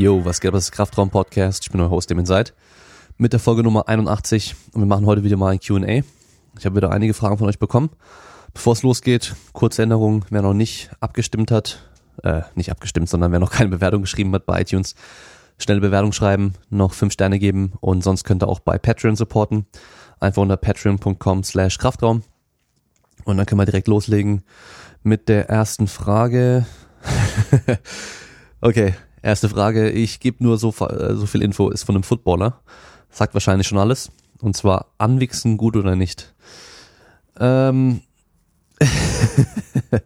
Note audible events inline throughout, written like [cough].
Yo, was geht? Das ist Kraftraum Podcast. Ich bin euer Host, dem seid. Mit der Folge Nummer 81 und wir machen heute wieder mal ein Q&A. Ich habe wieder einige Fragen von euch bekommen. Bevor es losgeht, kurze Änderung, wer noch nicht abgestimmt hat, äh, nicht abgestimmt, sondern wer noch keine Bewertung geschrieben hat bei iTunes, schnelle Bewertung schreiben, noch fünf Sterne geben und sonst könnt ihr auch bei Patreon supporten. Einfach unter patreon.com slash Kraftraum. Und dann können wir direkt loslegen mit der ersten Frage. [laughs] okay, erste Frage. Ich gebe nur so, äh, so viel Info, ist von einem Footballer. Sagt wahrscheinlich schon alles. Und zwar anwichsen gut oder nicht. Ähm, [laughs]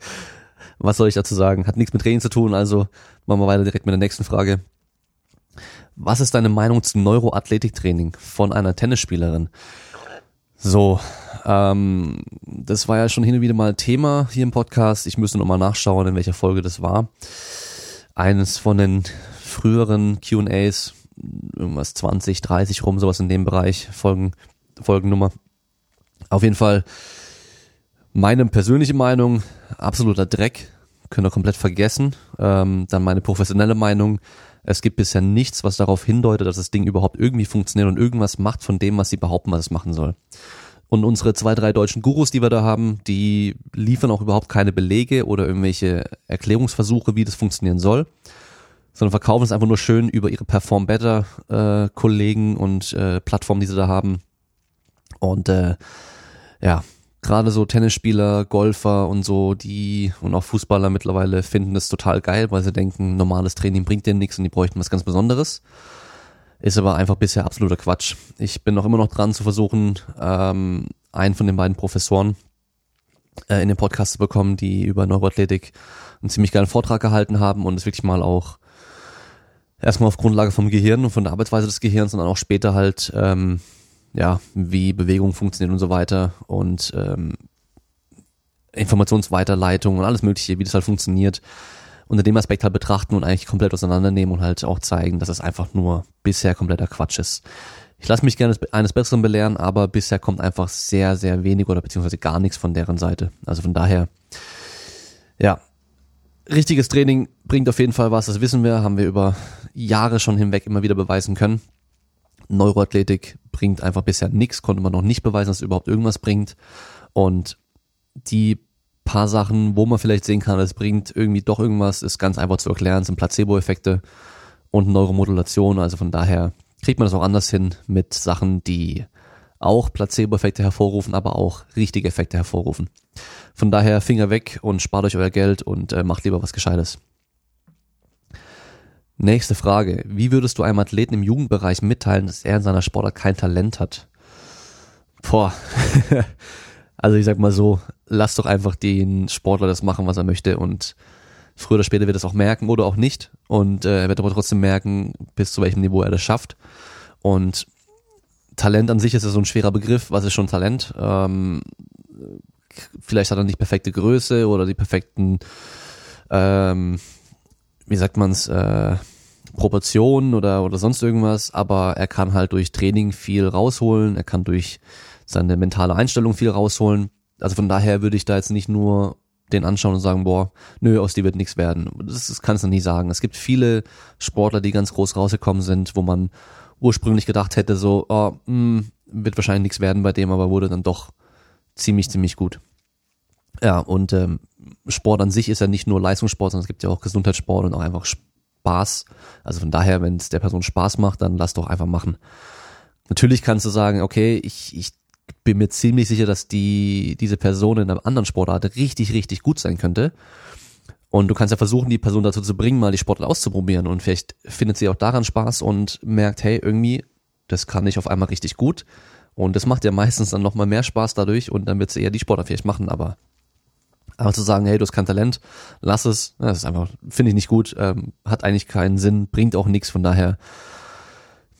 was soll ich dazu sagen? Hat nichts mit Training zu tun, also machen wir weiter direkt mit der nächsten Frage. Was ist deine Meinung zum Neuroathletiktraining von einer Tennisspielerin? So, ähm, das war ja schon hin und wieder mal Thema hier im Podcast. Ich müsste nochmal nachschauen, in welcher Folge das war. Eines von den früheren Q&As, irgendwas 20, 30 rum, sowas in dem Bereich, Folgen, Folgennummer. Auf jeden Fall meine persönliche Meinung, absoluter Dreck, könnt ihr komplett vergessen. Ähm, dann meine professionelle Meinung, es gibt bisher nichts, was darauf hindeutet, dass das Ding überhaupt irgendwie funktioniert und irgendwas macht von dem, was sie behaupten, was es machen soll. Und unsere zwei, drei deutschen Gurus, die wir da haben, die liefern auch überhaupt keine Belege oder irgendwelche Erklärungsversuche, wie das funktionieren soll, sondern verkaufen es einfach nur schön über ihre Perform Better äh, Kollegen und äh, Plattformen, die sie da haben. Und äh, ja, gerade so Tennisspieler, Golfer und so, die und auch Fußballer mittlerweile finden das total geil, weil sie denken, normales Training bringt denen nichts und die bräuchten was ganz Besonderes. Ist aber einfach bisher absoluter Quatsch. Ich bin noch immer noch dran zu versuchen, ähm, einen von den beiden Professoren äh, in den Podcast zu bekommen, die über Neuroathletik einen ziemlich geilen Vortrag gehalten haben und es wirklich mal auch erstmal auf Grundlage vom Gehirn und von der Arbeitsweise des Gehirns, sondern auch später halt ähm, ja, wie Bewegung funktioniert und so weiter und ähm, Informationsweiterleitung und alles mögliche, wie das halt funktioniert, unter dem Aspekt halt betrachten und eigentlich komplett auseinandernehmen und halt auch zeigen, dass es einfach nur bisher kompletter Quatsch ist. Ich lasse mich gerne eines Besseren belehren, aber bisher kommt einfach sehr, sehr wenig oder beziehungsweise gar nichts von deren Seite. Also von daher, ja, richtiges Training bringt auf jeden Fall was, das wissen wir, haben wir über Jahre schon hinweg immer wieder beweisen können. Neuroathletik bringt einfach bisher nichts, konnte man noch nicht beweisen, dass es überhaupt irgendwas bringt. Und die paar Sachen, wo man vielleicht sehen kann, es bringt irgendwie doch irgendwas, ist ganz einfach zu erklären, sind Placebo-Effekte und Neuromodulation. Also von daher kriegt man das auch anders hin mit Sachen, die auch Placebo-Effekte hervorrufen, aber auch richtige Effekte hervorrufen. Von daher Finger weg und spart euch euer Geld und äh, macht lieber was Gescheites. Nächste Frage. Wie würdest du einem Athleten im Jugendbereich mitteilen, dass er in seiner Sportart kein Talent hat? Boah. [laughs] also ich sag mal so, lass doch einfach den Sportler das machen, was er möchte und früher oder später wird er es auch merken oder auch nicht und äh, er wird aber trotzdem merken, bis zu welchem Niveau er das schafft. Und Talent an sich ist ja so ein schwerer Begriff. Was ist schon Talent? Ähm, vielleicht hat er nicht perfekte Größe oder die perfekten ähm, wie sagt man's, äh, Proportionen oder, oder sonst irgendwas, aber er kann halt durch Training viel rausholen, er kann durch seine mentale Einstellung viel rausholen. Also von daher würde ich da jetzt nicht nur den anschauen und sagen, boah, nö, aus dir wird nichts werden. Das, das kannst du nie sagen. Es gibt viele Sportler, die ganz groß rausgekommen sind, wo man ursprünglich gedacht hätte, so, oh, mh, hm, wird wahrscheinlich nichts werden bei dem, aber wurde dann doch ziemlich, ziemlich gut. Ja, und ähm, Sport an sich ist ja nicht nur Leistungssport, sondern es gibt ja auch Gesundheitssport und auch einfach Spaß. Also von daher, wenn es der Person Spaß macht, dann lass doch einfach machen. Natürlich kannst du sagen, okay, ich, ich bin mir ziemlich sicher, dass die, diese Person in einer anderen Sportart richtig, richtig gut sein könnte. Und du kannst ja versuchen, die Person dazu zu bringen, mal die Sportart auszuprobieren. Und vielleicht findet sie auch daran Spaß und merkt, hey, irgendwie, das kann ich auf einmal richtig gut. Und das macht ja meistens dann nochmal mehr Spaß dadurch und dann wird sie eher die Sportart vielleicht machen, aber aber zu sagen, hey, du hast kein Talent, lass es, das ist einfach, finde ich nicht gut, ähm, hat eigentlich keinen Sinn, bringt auch nichts, von daher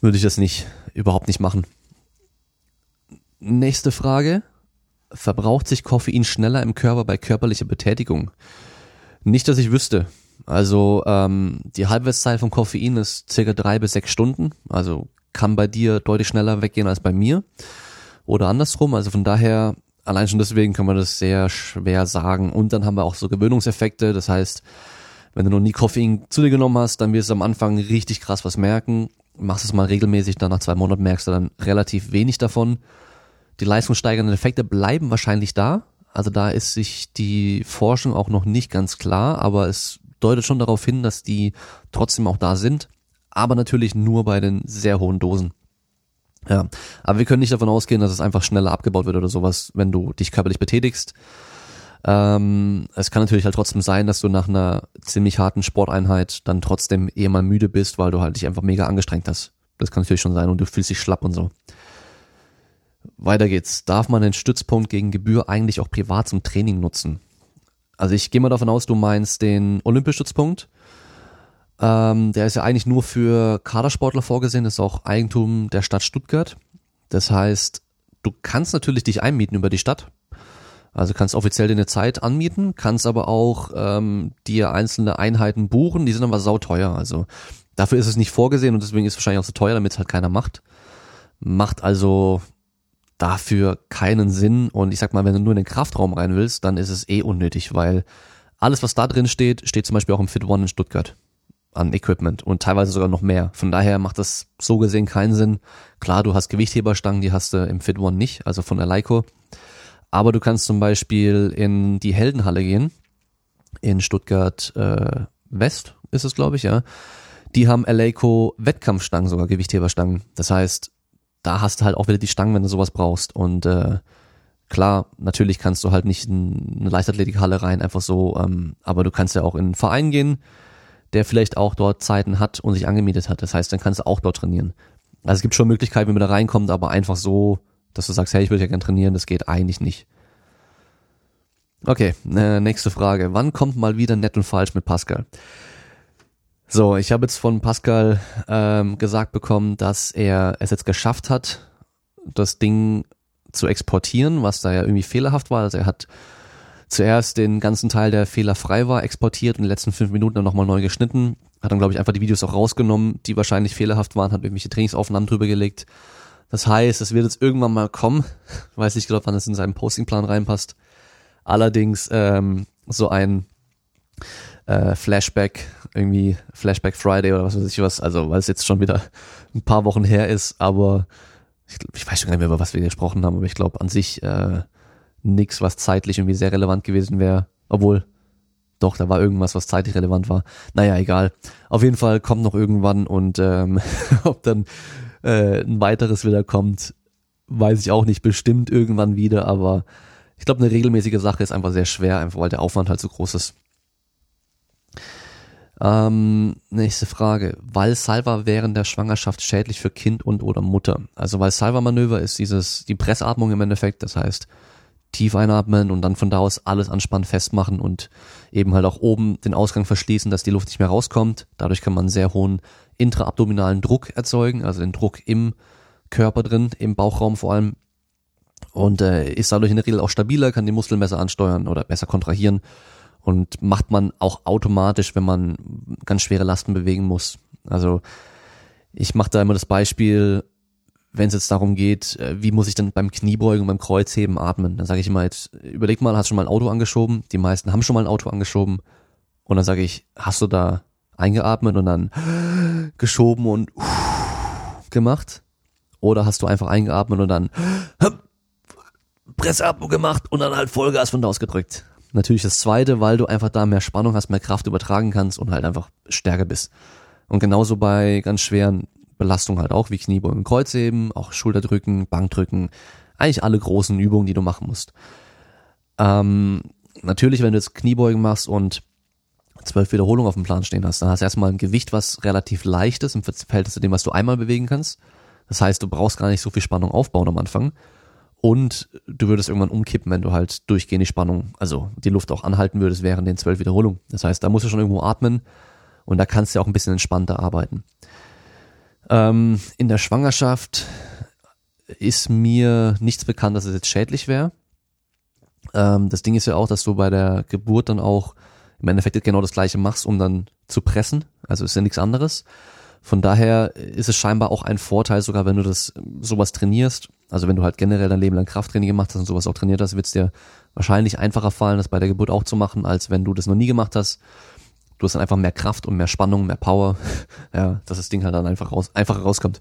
würde ich das nicht, überhaupt nicht machen. Nächste Frage. Verbraucht sich Koffein schneller im Körper bei körperlicher Betätigung? Nicht, dass ich wüsste. Also ähm, die Halbwertszeit von Koffein ist circa drei bis sechs Stunden. Also kann bei dir deutlich schneller weggehen als bei mir. Oder andersrum. Also von daher allein schon deswegen kann man das sehr schwer sagen. Und dann haben wir auch so Gewöhnungseffekte. Das heißt, Wenn du noch nie Koffein zu dir genommen hast, dann wirst du am Anfang richtig krass was merken. Machst es mal regelmäßig, dann nach zwei Monaten merkst du dann relativ wenig davon. Die leistungssteigernden Effekte bleiben wahrscheinlich da. Also da ist sich die Forschung auch noch nicht ganz klar, aber es deutet schon darauf hin, dass die trotzdem auch da sind. Aber natürlich nur bei den sehr hohen Dosen. Ja, aber wir können nicht davon ausgehen, dass es einfach schneller abgebaut wird oder sowas, wenn du dich körperlich betätigst. Ähm, es kann natürlich halt trotzdem sein, dass du nach einer ziemlich harten Sporteinheit dann trotzdem eher mal müde bist, weil du halt dich einfach mega angestrengt hast. Das kann natürlich schon sein und du fühlst dich schlapp und so. Weiter geht's. Darf man den Stützpunkt gegen Gebühr eigentlich auch privat zum Training nutzen? Also ich gehe mal davon aus, du meinst den Olympischstützpunkt. Ähm, der ist ja eigentlich nur für Kadersportler vorgesehen, ist auch Eigentum der Stadt Stuttgart. Das heißt, du kannst natürlich dich einmieten über die Stadt. Also kannst offiziell dir eine Zeit anmieten, kannst aber auch ähm, dir einzelne Einheiten buchen, die sind aber sauteuer. Also dafür ist es nicht vorgesehen und deswegen ist es wahrscheinlich auch so teuer, damit es halt keiner macht. Macht also dafür keinen Sinn und ich sag mal, wenn du nur in den Kraftraum rein willst, dann ist es eh unnötig, weil alles, was da drin steht, steht zum Beispiel auch im Fit One in Stuttgart an Equipment und teilweise sogar noch mehr. Von daher macht das so gesehen keinen Sinn. Klar, du hast Gewichtheberstangen, die hast du im Fit One nicht, also von der Leico. Aber du kannst zum Beispiel in die Heldenhalle gehen, in Stuttgart äh, West ist es, glaube ich, ja. Die haben Eleiko Wettkampfstangen, sogar Gewichtheberstangen. Das heißt, da hast du halt auch wieder die Stangen, wenn du sowas brauchst. Und äh, klar, natürlich kannst du halt nicht in eine Leichtathletikhalle rein, einfach so, ähm, aber du kannst ja auch in einen Verein gehen, der vielleicht auch dort Zeiten hat und sich angemietet hat. Das heißt, dann kannst du auch dort trainieren. Also es gibt schon Möglichkeiten, wie man da reinkommt, aber einfach so dass du sagst, hey, ich würde ja gerne trainieren, das geht eigentlich nicht. Okay, äh, nächste Frage. Wann kommt mal wieder nett und falsch mit Pascal? So, ich habe jetzt von Pascal ähm, gesagt bekommen, dass er es jetzt geschafft hat, das Ding zu exportieren, was da ja irgendwie fehlerhaft war. Also er hat zuerst den ganzen Teil, der fehlerfrei war, exportiert und die letzten fünf Minuten dann nochmal neu geschnitten. Hat dann, glaube ich, einfach die Videos auch rausgenommen, die wahrscheinlich fehlerhaft waren, hat irgendwelche Trainingsaufnahmen drüber gelegt das heißt, es wird jetzt irgendwann mal kommen. Weiß nicht genau, wann es in seinen Postingplan reinpasst. Allerdings ähm, so ein äh, Flashback, irgendwie Flashback Friday oder was weiß ich was, also weil es jetzt schon wieder ein paar Wochen her ist, aber ich, ich weiß schon gar nicht mehr, über was wir gesprochen haben, aber ich glaube an sich äh, nichts, was zeitlich irgendwie sehr relevant gewesen wäre, obwohl doch, da war irgendwas, was zeitlich relevant war. Naja, egal. Auf jeden Fall kommt noch irgendwann und ähm, [laughs] ob dann äh, ein weiteres wieder kommt, weiß ich auch nicht, bestimmt irgendwann wieder, aber ich glaube, eine regelmäßige Sache ist einfach sehr schwer, einfach weil der Aufwand halt so groß ist. Ähm, nächste Frage. Valsalva während der Schwangerschaft schädlich für Kind und oder Mutter? Also Valsalva-Manöver ist dieses, die Pressatmung im Endeffekt, das heißt, tief einatmen und dann von da aus alles anspannen, festmachen und eben halt auch oben den Ausgang verschließen, dass die Luft nicht mehr rauskommt. Dadurch kann man sehr hohen intraabdominalen Druck erzeugen, also den Druck im Körper drin, im Bauchraum vor allem. Und äh, ist dadurch in der Regel auch stabiler, kann die Muskeln besser ansteuern oder besser kontrahieren und macht man auch automatisch, wenn man ganz schwere Lasten bewegen muss. Also ich mache da immer das Beispiel, wenn es jetzt darum geht, äh, wie muss ich denn beim Kniebeugen, beim Kreuzheben atmen, dann sage ich immer jetzt, überleg mal, hast du schon mal ein Auto angeschoben? Die meisten haben schon mal ein Auto angeschoben. Und dann sage ich, hast du da eingeatmet und dann geschoben und gemacht? Oder hast du einfach eingeatmet und dann Pressatmung gemacht und dann halt Vollgas von da aus gedrückt? Natürlich das zweite, weil du einfach da mehr Spannung hast, mehr Kraft übertragen kannst und halt einfach stärker bist. Und genauso bei ganz schweren Belastungen halt auch, wie Kniebeugen, Kreuzheben, auch Schulterdrücken, Bankdrücken, eigentlich alle großen Übungen, die du machen musst. Ähm, natürlich, wenn du jetzt Kniebeugen machst und zwölf Wiederholungen auf dem Plan stehen hast, dann hast du erstmal ein Gewicht, was relativ leicht ist im Verhältnis zu dem, was du einmal bewegen kannst. Das heißt, du brauchst gar nicht so viel Spannung aufbauen am Anfang. Und du würdest irgendwann umkippen, wenn du halt durchgehend die Spannung, also die Luft auch anhalten würdest während den zwölf Wiederholungen. Das heißt, da musst du schon irgendwo atmen und da kannst du auch ein bisschen entspannter arbeiten. Ähm, in der Schwangerschaft ist mir nichts bekannt, dass es jetzt schädlich wäre. Ähm, das Ding ist ja auch, dass du bei der Geburt dann auch im Endeffekt genau das gleiche machst, um dann zu pressen. Also ist ja nichts anderes. Von daher ist es scheinbar auch ein Vorteil, sogar wenn du das sowas trainierst. Also wenn du halt generell dein Leben lang Krafttraining gemacht hast und sowas auch trainiert hast, wird es dir wahrscheinlich einfacher fallen, das bei der Geburt auch zu machen, als wenn du das noch nie gemacht hast. Du hast dann einfach mehr Kraft und mehr Spannung, mehr Power. [laughs] ja, dass das Ding halt dann einfach raus, einfacher rauskommt.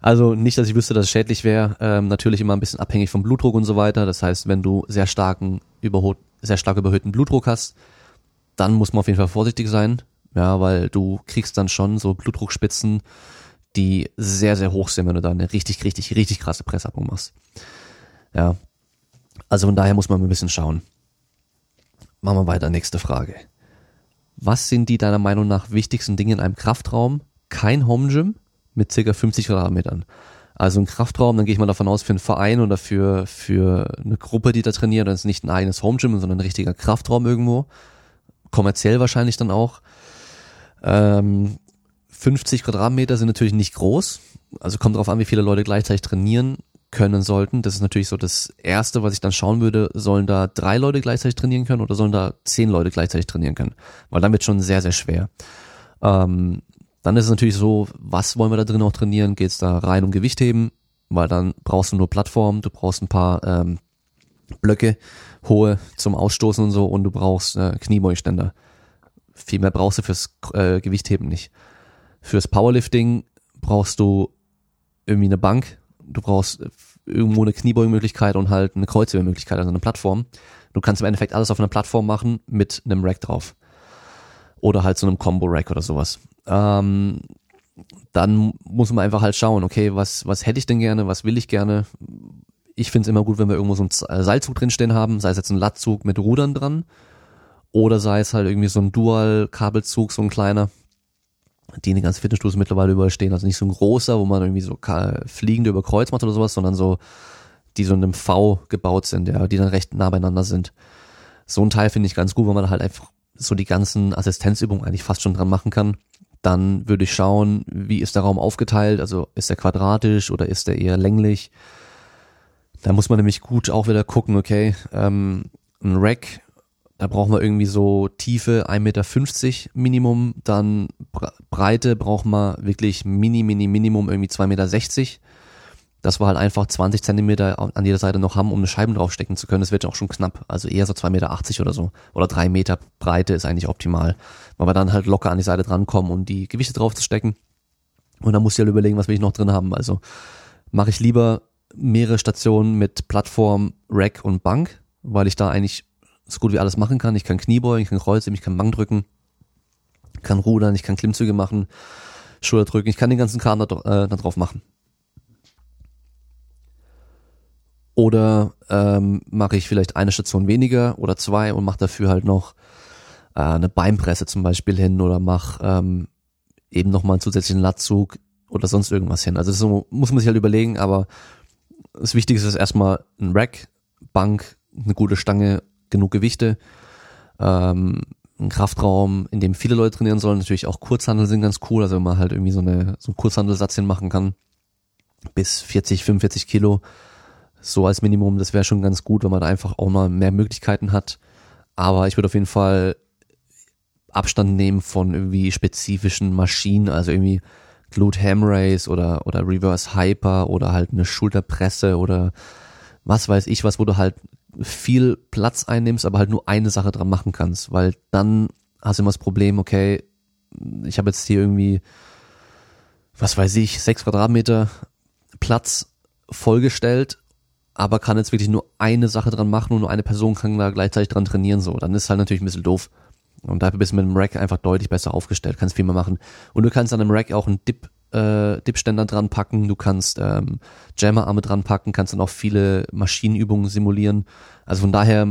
Also nicht, dass ich wüsste, dass es schädlich wäre. Ähm, natürlich immer ein bisschen abhängig vom Blutdruck und so weiter. Das heißt, wenn du sehr starken, sehr stark überhöhten Blutdruck hast, dann muss man auf jeden Fall vorsichtig sein. Ja, weil du kriegst dann schon so Blutdruckspitzen, die sehr, sehr hoch sind, wenn du da eine richtig, richtig, richtig krasse Pressatmung machst. Ja. Also von daher muss man ein bisschen schauen. Machen wir weiter. Nächste Frage. Was sind die deiner Meinung nach wichtigsten Dinge in einem Kraftraum? Kein Home Gym mit circa 50 Quadratmetern. Also ein Kraftraum, dann gehe ich mal davon aus, für einen Verein oder für, für eine Gruppe, die da trainiert, dann ist nicht ein eigenes Home Gym, sondern ein richtiger Kraftraum irgendwo. Kommerziell wahrscheinlich dann auch. Ähm, 50 Quadratmeter sind natürlich nicht groß. Also kommt darauf an, wie viele Leute gleichzeitig trainieren können sollten. Das ist natürlich so das Erste, was ich dann schauen würde. Sollen da drei Leute gleichzeitig trainieren können oder sollen da zehn Leute gleichzeitig trainieren können? Weil dann wird schon sehr, sehr schwer. Ähm, dann ist es natürlich so, was wollen wir da drin auch trainieren? Geht es da rein um Gewichtheben? Weil dann brauchst du nur Plattformen, du brauchst ein paar ähm, Blöcke, hohe zum Ausstoßen und so und du brauchst äh, Kniebeugeständer. Viel mehr brauchst du fürs äh, Gewichtheben nicht. Fürs Powerlifting brauchst du irgendwie eine Bank, du brauchst irgendwo eine Kniebeugemöglichkeit und halt eine Kreuzhebemöglichkeit, also eine Plattform. Du kannst im Endeffekt alles auf einer Plattform machen mit einem Rack drauf. Oder halt so einem Combo-Rack oder sowas. Ähm, dann muss man einfach halt schauen, okay, was, was hätte ich denn gerne, was will ich gerne. Ich finde es immer gut, wenn wir irgendwo so einen Seilzug drinstehen haben, sei es jetzt ein Lattzug mit Rudern dran oder sei es halt irgendwie so ein Dual-Kabelzug, so ein kleiner, die in den ganzen Fitnessstudios mittlerweile überall stehen. Also nicht so ein großer, wo man irgendwie so fliegende über Kreuz macht oder sowas, sondern so, die so in einem V gebaut sind, ja, die dann recht nah beieinander sind. So ein Teil finde ich ganz gut, weil man halt einfach so die ganzen Assistenzübungen eigentlich fast schon dran machen kann. Dann würde ich schauen, wie ist der Raum aufgeteilt, also ist er quadratisch oder ist er eher länglich. Da muss man nämlich gut auch wieder gucken, okay, ähm, ein Rack da brauchen wir irgendwie so Tiefe 1,50 Meter Minimum, dann Breite brauchen wir wirklich mini, mini, Minimum irgendwie 2,60 Meter. Dass wir halt einfach 20 Zentimeter an jeder Seite noch haben, um eine Scheiben draufstecken zu können. Das wird auch schon knapp. Also eher so 2,80 Meter oder so. Oder 3 Meter Breite ist eigentlich optimal. Weil wir dann halt locker an die Seite drankommen, um die Gewichte draufzustecken. Und dann muss ich halt überlegen, was will ich noch drin haben. Also mache ich lieber mehrere Stationen mit Plattform, Rack und Bank, weil ich da eigentlich so gut wie alles machen kann. Ich kann Kniebeugen, ich kann Kreuze, ich kann Bank drücken, kann rudern, ich kann Klimmzüge machen, Schulter drücken, ich kann den ganzen Kram da, äh, da drauf machen. Oder ähm, mache ich vielleicht eine Station weniger oder zwei und mache dafür halt noch äh, eine Beinpresse zum Beispiel hin oder mache ähm, eben nochmal einen zusätzlichen Latzug oder sonst irgendwas hin. Also so muss man sich halt überlegen, aber das Wichtigste ist erstmal ein Rack, Bank, eine gute Stange genug Gewichte, ähm, ein Kraftraum, in dem viele Leute trainieren sollen. Natürlich auch Kurzhandel sind ganz cool, also wenn man halt irgendwie so eine so einen Kurzhandelsatz hinmachen kann, bis 40, 45 Kilo, so als Minimum, das wäre schon ganz gut, wenn man da einfach auch mal mehr Möglichkeiten hat. Aber ich würde auf jeden Fall Abstand nehmen von irgendwie spezifischen Maschinen, also irgendwie Glute Ham Race oder, oder Reverse Hyper oder halt eine Schulterpresse oder was weiß ich was, wo du halt viel Platz einnimmst, aber halt nur eine Sache dran machen kannst, weil dann hast du immer das Problem, okay, ich habe jetzt hier irgendwie, was weiß ich, sechs Quadratmeter Platz vollgestellt, aber kann jetzt wirklich nur eine Sache dran machen und nur eine Person kann da gleichzeitig dran trainieren, so. Dann ist halt natürlich ein bisschen doof. Und dafür bist du mit dem Rack einfach deutlich besser aufgestellt, kannst viel mehr machen. Und du kannst an einem Rack auch einen Dip äh, Dipständer dran packen, du kannst ähm, Jammerarme dran packen, kannst dann auch viele Maschinenübungen simulieren. Also von daher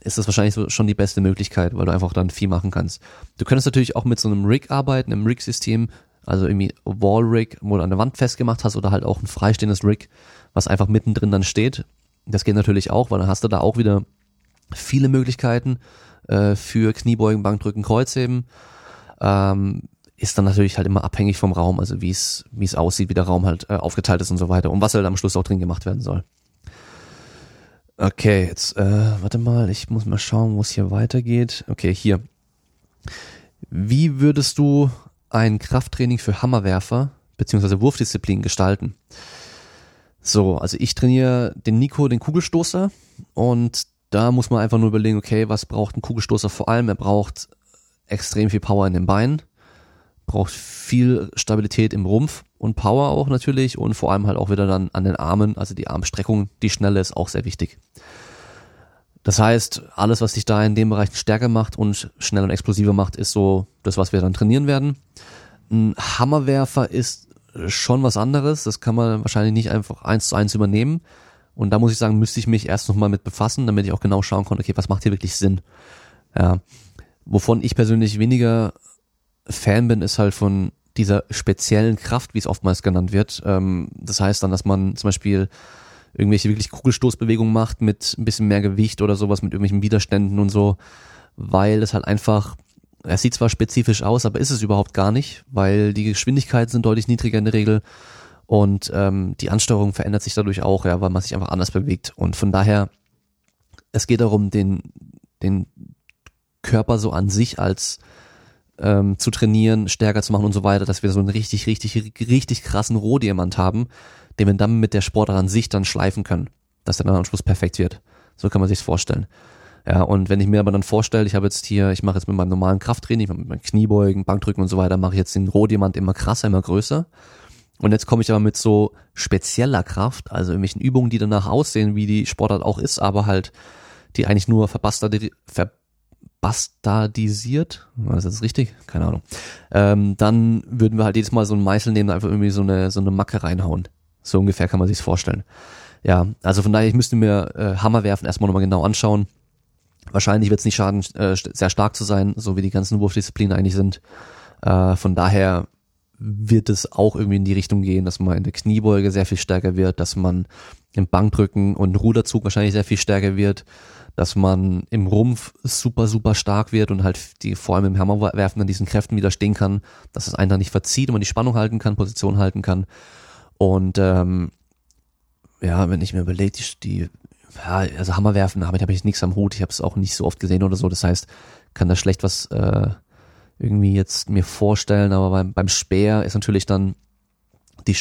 ist das wahrscheinlich so schon die beste Möglichkeit, weil du einfach dann viel machen kannst. Du könntest natürlich auch mit so einem Rig arbeiten, einem Rig-System, also irgendwie Wall-Rig, wo du an der Wand festgemacht hast oder halt auch ein freistehendes Rig, was einfach mittendrin dann steht. Das geht natürlich auch, weil dann hast du da auch wieder viele Möglichkeiten äh, für Kniebeugen, Bankdrücken, Kreuzheben. Ähm, ist dann natürlich halt immer abhängig vom Raum, also wie es wie es aussieht, wie der Raum halt äh, aufgeteilt ist und so weiter und was halt am Schluss auch drin gemacht werden soll. Okay, jetzt äh, warte mal, ich muss mal schauen, wo es hier weitergeht. Okay, hier. Wie würdest du ein Krafttraining für Hammerwerfer beziehungsweise Wurfdisziplin gestalten? So, also ich trainiere den Nico, den Kugelstoßer und da muss man einfach nur überlegen, okay, was braucht ein Kugelstoßer vor allem? Er braucht extrem viel Power in den Beinen, braucht viel Stabilität im Rumpf und Power auch natürlich und vor allem halt auch wieder dann an den Armen, also die Armstreckung, die schnelle ist auch sehr wichtig. Das heißt, alles, was dich da in dem Bereich stärker macht und schneller und explosiver macht, ist so das, was wir dann trainieren werden. Ein Hammerwerfer ist schon was anderes. Das kann man wahrscheinlich nicht einfach eins zu eins übernehmen. Und da muss ich sagen, müsste ich mich erst nochmal mit befassen, damit ich auch genau schauen konnte, okay, was macht hier wirklich Sinn? Ja. Wovon ich persönlich weniger Fan bin, ist halt von dieser speziellen Kraft, wie es oftmals genannt wird. Ähm, das heißt dann, dass man zum Beispiel irgendwelche wirklich Kugelstoßbewegungen macht mit ein bisschen mehr Gewicht oder sowas, mit irgendwelchen Widerständen und so, weil es halt einfach, es sieht zwar spezifisch aus, aber ist es überhaupt gar nicht, weil die Geschwindigkeiten sind deutlich niedriger in der Regel und ähm, die Ansteuerung verändert sich dadurch auch, ja, weil man sich einfach anders bewegt und von daher, es geht darum, den, den Körper so an sich als ähm, zu trainieren, stärker zu machen und so weiter, dass wir so einen richtig, richtig, richtig krassen Rohdiamant haben, den wir dann mit der Sportart an sich dann schleifen können, dass der dann am Schluss perfekt wird. So kann man sich's vorstellen. Ja, und wenn ich mir aber dann vorstelle, ich habe jetzt hier, ich mache jetzt mit meinem normalen Krafttraining, mit meinen Kniebeugen, Bankdrücken und so weiter, mache ich jetzt den Rohdiamant immer krasser, immer größer. Und jetzt komme ich aber mit so spezieller Kraft, also irgendwelchen Übungen, die danach aussehen, wie die Sportart auch ist, aber halt, die eigentlich nur verbastardisiert, bastardisiert, war das jetzt richtig? Keine Ahnung. Ähm, dann würden wir halt jedes Mal so einen Meißel nehmen, einfach irgendwie so eine, so eine Macke reinhauen. So ungefähr kann man sich's vorstellen. Ja, also von daher, ich müsste mir äh, Hammer werfen erstmal nochmal genau anschauen. Wahrscheinlich wird es nicht schaden, äh, sehr stark zu sein, so wie die ganzen Wurfdisziplinen eigentlich sind. Äh, von daher wird es auch irgendwie in die Richtung gehen, dass man in der Kniebeuge sehr viel stärker wird, dass man im Bankdrücken und Ruderzug wahrscheinlich sehr viel stärker wird, dass man im Rumpf super, super stark wird und halt die vor allem im Hammerwerfen an diesen Kräften widerstehen kann, dass es einen dann nicht verzieht und man die Spannung halten kann, Position halten kann. Und ähm, ja, wenn ich mir überlege, die, die ja, also Hammerwerfen, damit habe ich nichts am Hut. Ich habe es auch nicht so oft gesehen oder so. Das heißt, kann da schlecht was äh, irgendwie jetzt mir vorstellen. Aber beim, beim Speer ist natürlich dann die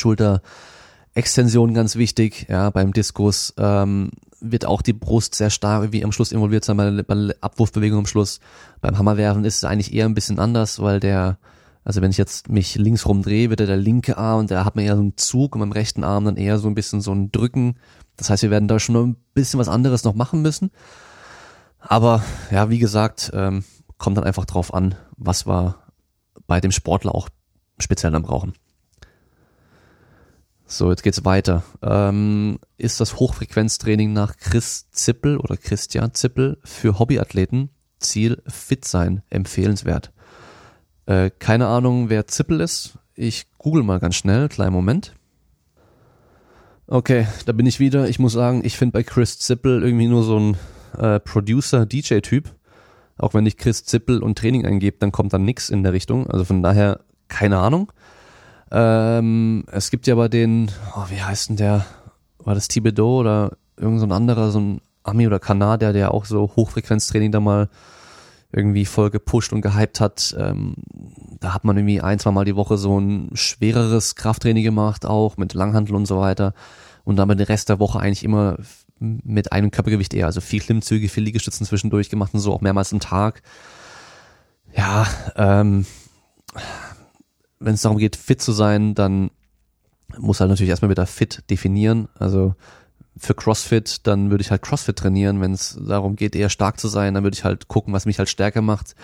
Schulterextension ganz wichtig. Ja, beim Diskus ähm, wird auch die Brust sehr stark wie am Schluss involviert sein bei, bei der Abwurfbewegung am Schluss. Beim Hammerwerfen ist es eigentlich eher ein bisschen anders, weil der also wenn ich jetzt mich links rumdrehe, wird der linke Arm, der hat man eher so einen Zug und beim rechten Arm dann eher so ein bisschen so ein Drücken. Das heißt, wir werden da schon ein bisschen was anderes noch machen müssen. Aber ja, wie gesagt, ähm, kommt dann einfach drauf an, was wir bei dem Sportler auch speziell dann brauchen. So, jetzt geht's weiter. Ähm, ist das Hochfrequenztraining nach Chris Zippel oder Christian Zippel für Hobbyathleten Ziel fit sein empfehlenswert? Äh, keine Ahnung, wer Zippel ist. Ich google mal ganz schnell, kleinen Moment. Okay, da bin ich wieder. Ich muss sagen, ich finde bei Chris Zippel irgendwie nur so ein äh, Producer-DJ-Typ. Auch wenn ich Chris Zippel und Training eingebe, dann kommt dann nix in der Richtung. Also von daher, keine Ahnung. Ähm, es gibt ja aber den, oh, wie heißt denn der? War das Thibodeau oder irgend so anderer, so ein Ami oder Kanadier, der auch so Hochfrequenztraining da mal irgendwie voll gepusht und gehypt hat. Ähm, da hat man irgendwie ein, zwei Mal die Woche so ein schwereres Krafttraining gemacht, auch mit Langhandel und so weiter. Und dann den Rest der Woche eigentlich immer mit einem Körpergewicht eher, also viel Klimmzüge, viel Liegestützen zwischendurch gemacht und so auch mehrmals am Tag. Ja, ähm, wenn es darum geht, fit zu sein, dann muss halt natürlich erstmal wieder fit definieren. Also für CrossFit, dann würde ich halt CrossFit trainieren. Wenn es darum geht, eher stark zu sein, dann würde ich halt gucken, was mich halt stärker macht.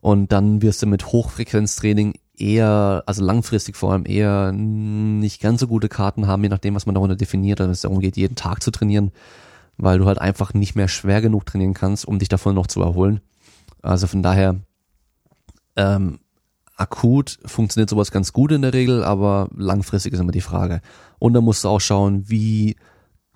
Und dann wirst du mit Hochfrequenztraining eher, also langfristig vor allem eher nicht ganz so gute Karten haben, je nachdem, was man darunter definiert, wenn es darum geht, jeden Tag zu trainieren, weil du halt einfach nicht mehr schwer genug trainieren kannst, um dich davon noch zu erholen. Also von daher, ähm, akut funktioniert sowas ganz gut in der Regel, aber langfristig ist immer die Frage. Und dann musst du auch schauen, wie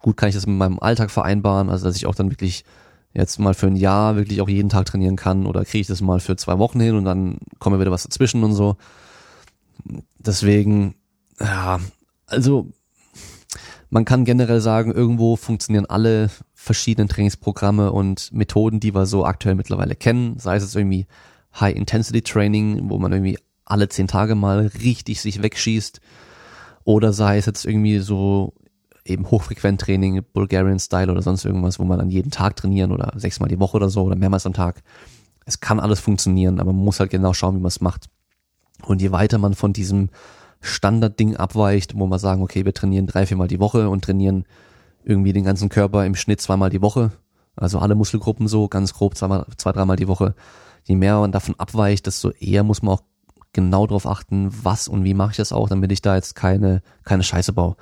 gut kann ich das mit meinem Alltag vereinbaren, also dass ich auch dann wirklich jetzt mal für ein Jahr wirklich auch jeden Tag trainieren kann oder kriege ich das mal für zwei Wochen hin und dann kommt wieder was dazwischen und so. Deswegen, ja, also man kann generell sagen, irgendwo funktionieren alle verschiedenen Trainingsprogramme und Methoden, die wir so aktuell mittlerweile kennen, sei es jetzt irgendwie High-Intensity-Training, wo man irgendwie alle zehn Tage mal richtig sich wegschießt, oder sei es jetzt irgendwie so eben Hochfrequent-Training, Bulgarian-Style oder sonst irgendwas, wo man dann jeden Tag trainieren oder sechsmal die Woche oder so oder mehrmals am Tag. es kann alles funktionieren, aber man muss halt genau schauen, wie man es macht. Und je weiter man von diesem Standardding abweicht, wo man sagen, okay, wir trainieren drei, viermal die Woche und trainieren irgendwie den ganzen Körper im Schnitt zweimal die Woche, also alle Muskelgruppen so, ganz grob zweimal, zwei, dreimal die Woche. Je mehr man davon abweicht, desto eher muss man auch genau darauf achten, was und wie mache ich das auch, damit ich da jetzt keine, keine Scheiße baue.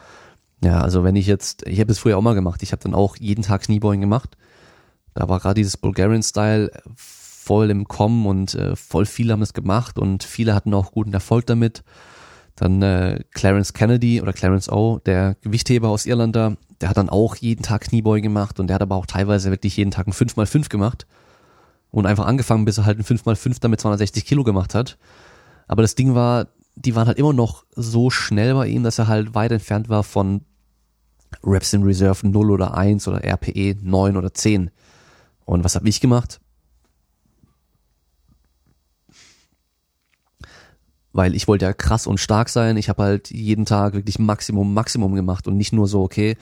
Ja, also wenn ich jetzt, ich habe das früher auch mal gemacht, ich habe dann auch jeden Tag Kniebeugen gemacht. Da war gerade dieses Bulgarian-Style voll im Kommen und äh, voll viele haben das gemacht und viele hatten auch guten Erfolg damit. Dann äh, Clarence Kennedy oder Clarence O, der Gewichtheber aus Irland da, der hat dann auch jeden Tag Kniebeugen gemacht und der hat aber auch teilweise wirklich jeden Tag ein 5x5 gemacht und einfach angefangen, bis er halt ein 5x5 damit 260 Kilo gemacht hat. Aber das Ding war, die waren halt immer noch so schnell bei ihm, dass er halt weit entfernt war von Reps in Reserve 0 oder 1 oder RPE 9 oder 10. Und was habe ich gemacht? Weil ich wollte ja krass und stark sein. Ich habe halt jeden Tag wirklich Maximum, Maximum gemacht und nicht nur so, okay,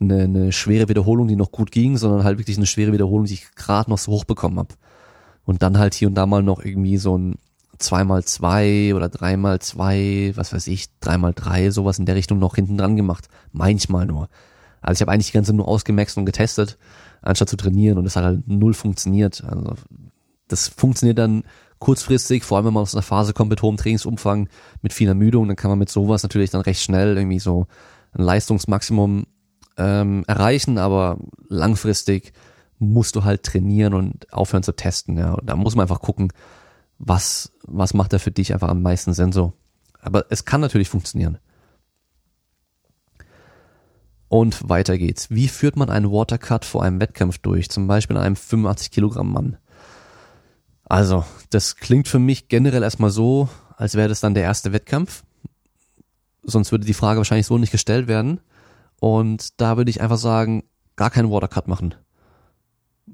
eine, eine schwere Wiederholung, die noch gut ging, sondern halt wirklich eine schwere Wiederholung, die ich gerade noch so hochbekommen habe. Und dann halt hier und da mal noch irgendwie so ein 2x2 oder 3x2, was weiß ich, 3x3, sowas in der Richtung noch hinten dran gemacht. Manchmal nur. Also ich habe eigentlich die ganze nur ausgemaxt und getestet, anstatt zu trainieren und es hat halt null funktioniert. Also das funktioniert dann kurzfristig, vor allem wenn man aus einer Phase kommt mit hohem Trainingsumfang, mit viel Ermüdung, dann kann man mit sowas natürlich dann recht schnell irgendwie so ein Leistungsmaximum ähm, erreichen, aber langfristig musst du halt trainieren und aufhören zu testen. Ja. Und da muss man einfach gucken, was, was macht da für dich einfach am meisten Sinn so. Aber es kann natürlich funktionieren. Und weiter geht's. Wie führt man einen Watercut vor einem Wettkampf durch? Zum Beispiel an einem 85 Kilogramm Mann. Also, das klingt für mich generell erstmal so, als wäre das dann der erste Wettkampf. Sonst würde die Frage wahrscheinlich so nicht gestellt werden. Und da würde ich einfach sagen, gar keinen Watercut machen.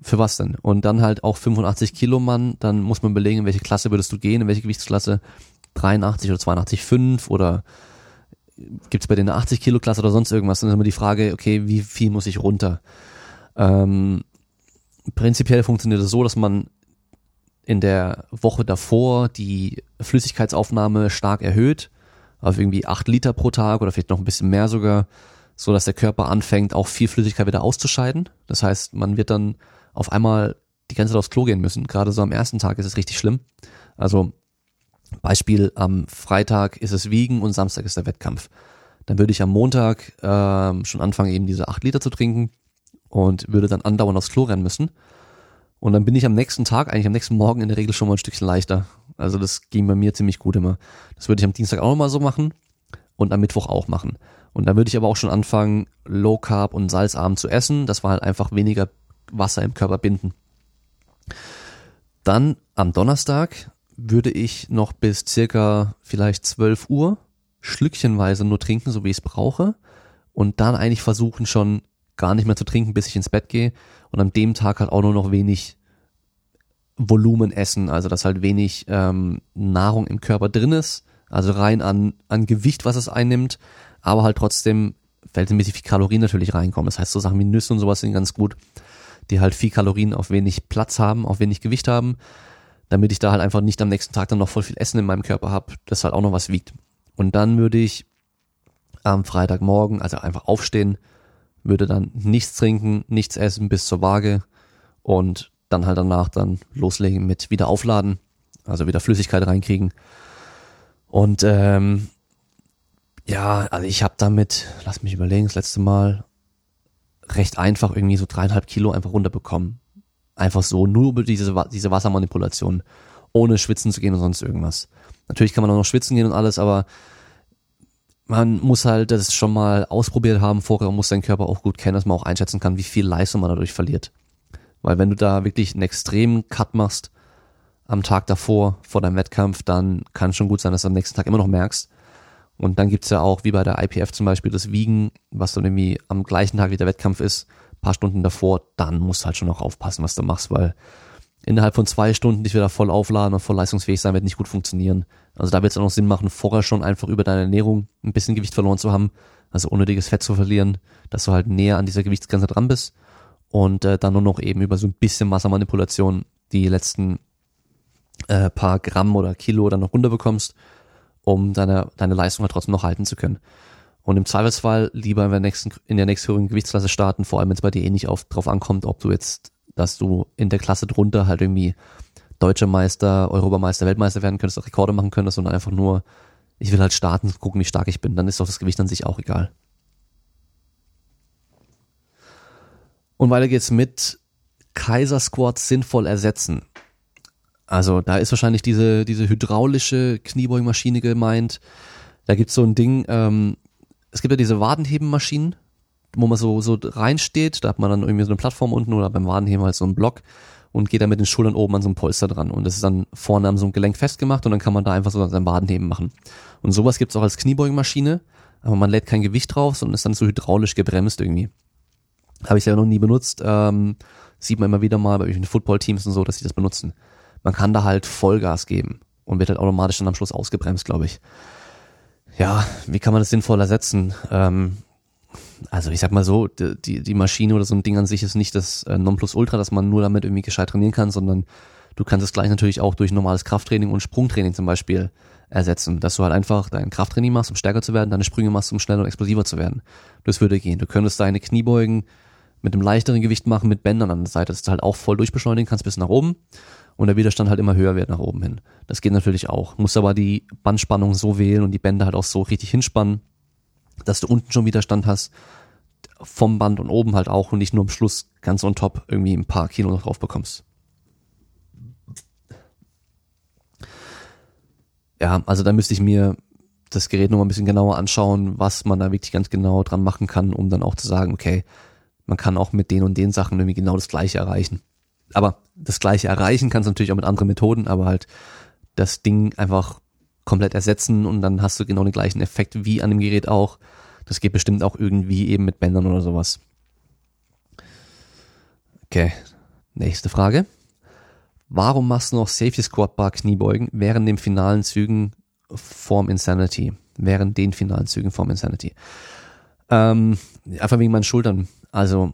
Für was denn? Und dann halt auch 85 Kilo Mann, dann muss man überlegen, in welche Klasse würdest du gehen, in welche Gewichtsklasse, 83 oder 82,5 oder gibt es bei denen eine 80 Kilo Klasse oder sonst irgendwas, dann ist immer die Frage, okay, wie viel muss ich runter? Ähm, prinzipiell funktioniert es so, dass man in der Woche davor die Flüssigkeitsaufnahme stark erhöht, auf irgendwie 8 Liter pro Tag oder vielleicht noch ein bisschen mehr sogar, so dass der Körper anfängt, auch viel Flüssigkeit wieder auszuscheiden. Das heißt, man wird dann auf einmal die ganze Zeit aufs Klo gehen müssen. Gerade so am ersten Tag ist es richtig schlimm. Also Beispiel am Freitag ist es Wiegen und Samstag ist der Wettkampf. Dann würde ich am Montag ähm, schon anfangen, eben diese acht Liter zu trinken und würde dann andauernd aufs Klo rennen müssen. Und dann bin ich am nächsten Tag, eigentlich am nächsten Morgen in der Regel schon mal ein Stückchen leichter. Also das ging bei mir ziemlich gut immer. Das würde ich am Dienstag auch nochmal so machen und am Mittwoch auch machen. Und dann würde ich aber auch schon anfangen, Low Carb und salzarm zu essen. Das war halt einfach weniger Wasser im Körper binden. Dann am Donnerstag würde ich noch bis circa vielleicht 12 Uhr schlückchenweise nur trinken, so wie ich es brauche. Und dann eigentlich versuchen schon gar nicht mehr zu trinken, bis ich ins Bett gehe. Und an dem Tag halt auch nur noch wenig Volumen essen, also dass halt wenig ähm, Nahrung im Körper drin ist, also rein an, an Gewicht, was es einnimmt, aber halt trotzdem verhältnismäßig viel Kalorien natürlich reinkommen. Das heißt, so Sachen wie Nüsse und sowas sind ganz gut, die halt viel Kalorien auf wenig Platz haben, auf wenig Gewicht haben, damit ich da halt einfach nicht am nächsten Tag dann noch voll viel Essen in meinem Körper habe, das halt auch noch was wiegt. Und dann würde ich am Freitagmorgen, also einfach aufstehen, würde dann nichts trinken, nichts essen bis zur Waage und dann halt danach dann loslegen mit wieder aufladen, also wieder Flüssigkeit reinkriegen. Und ähm, ja, also ich habe damit, lass mich überlegen, das letzte Mal recht einfach irgendwie so dreieinhalb Kilo einfach runterbekommen. Einfach so, nur über diese, diese Wassermanipulation, ohne schwitzen zu gehen und sonst irgendwas. Natürlich kann man auch noch schwitzen gehen und alles, aber man muss halt das schon mal ausprobiert haben vorher und muss seinen Körper auch gut kennen, dass man auch einschätzen kann, wie viel Leistung man dadurch verliert. Weil wenn du da wirklich einen extremen Cut machst am Tag davor, vor deinem Wettkampf, dann kann es schon gut sein, dass du am nächsten Tag immer noch merkst, und dann gibt's ja auch, wie bei der IPF zum Beispiel, das Wiegen, was dann irgendwie am gleichen Tag wie der Wettkampf ist, paar Stunden davor, dann musst du halt schon auch aufpassen, was du machst, weil innerhalb von zwei Stunden dich wieder voll aufladen und voll leistungsfähig sein wird nicht gut funktionieren. Also da wird es auch noch Sinn machen, vorher schon einfach über deine Ernährung ein bisschen Gewicht verloren zu haben, also unnötiges Fett zu verlieren, dass du halt näher an dieser Gewichtsgrenze dran bist und äh, dann nur noch eben über so ein bisschen Wassermanipulation die letzten äh, paar Gramm oder Kilo dann noch runterbekommst, um deine, deine Leistung halt trotzdem noch halten zu können. Und im Zweifelsfall lieber in der nächsten, in der nächsthöheren Gewichtsklasse starten, vor allem wenn es bei dir eh nicht auf, drauf ankommt, ob du jetzt, dass du in der Klasse drunter halt irgendwie Deutscher Meister, Europameister, Weltmeister werden könntest, Rekorde machen könntest, sondern einfach nur, ich will halt starten, gucken, wie stark ich bin. Dann ist doch das Gewicht an sich auch egal. Und weiter geht's mit Kaiser Squat sinnvoll ersetzen. Also da ist wahrscheinlich diese, diese hydraulische Kniebeugmaschine gemeint. Da gibt's so ein Ding, ähm, es gibt ja diese Wadenhebenmaschinen, wo man so, so reinsteht, da hat man dann irgendwie so eine Plattform unten oder beim Wadenheben halt so einen Block und geht dann mit den Schultern oben an so einem Polster dran. Und das ist dann vorne an so einem Gelenk festgemacht und dann kann man da einfach so sein Wadenheben machen. Und sowas gibt's auch als Kniebeugenmaschine, aber man lädt kein Gewicht drauf, sondern ist dann so hydraulisch gebremst irgendwie. Habe ich ja noch nie benutzt. Ähm, sieht man immer wieder mal bei den Football-Teams und so, dass sie das benutzen. Man kann da halt Vollgas geben und wird halt automatisch dann am Schluss ausgebremst, glaube ich. Ja, wie kann man das sinnvoll ersetzen? Ähm, also ich sag mal so, die, die Maschine oder so ein Ding an sich ist nicht das äh, Nonplusultra, dass man nur damit irgendwie gescheit trainieren kann, sondern du kannst es gleich natürlich auch durch normales Krafttraining und Sprungtraining zum Beispiel ersetzen, dass du halt einfach dein Krafttraining machst, um stärker zu werden, deine Sprünge machst, um schneller und explosiver zu werden. Das würde gehen. Du könntest deine Kniebeugen mit einem leichteren Gewicht machen, mit Bändern an der Seite, dass du halt auch voll durchbeschleunigen kannst bis nach oben und der Widerstand halt immer höher wird nach oben hin. Das geht natürlich auch. Musst aber die Bandspannung so wählen und die Bänder halt auch so richtig hinspannen, dass du unten schon Widerstand hast, vom Band und oben halt auch und nicht nur am Schluss ganz on top irgendwie ein paar Kilo noch drauf bekommst. Ja, also da müsste ich mir das Gerät noch mal ein bisschen genauer anschauen, was man da wirklich ganz genau dran machen kann, um dann auch zu sagen, okay, man kann auch mit den und den Sachen irgendwie genau das Gleiche erreichen. Aber das Gleiche erreichen kannst du natürlich auch mit anderen Methoden, aber halt das Ding einfach komplett ersetzen und dann hast du genau den gleichen Effekt wie an dem Gerät auch. Das geht bestimmt auch irgendwie eben mit Bändern oder sowas. Okay, nächste Frage. Warum machst du noch Safety Squat Bar Kniebeugen während den finalen Zügen vorm Insanity? Während den finalen Zügen vorm Insanity. Ähm, einfach wegen meinen Schultern. Also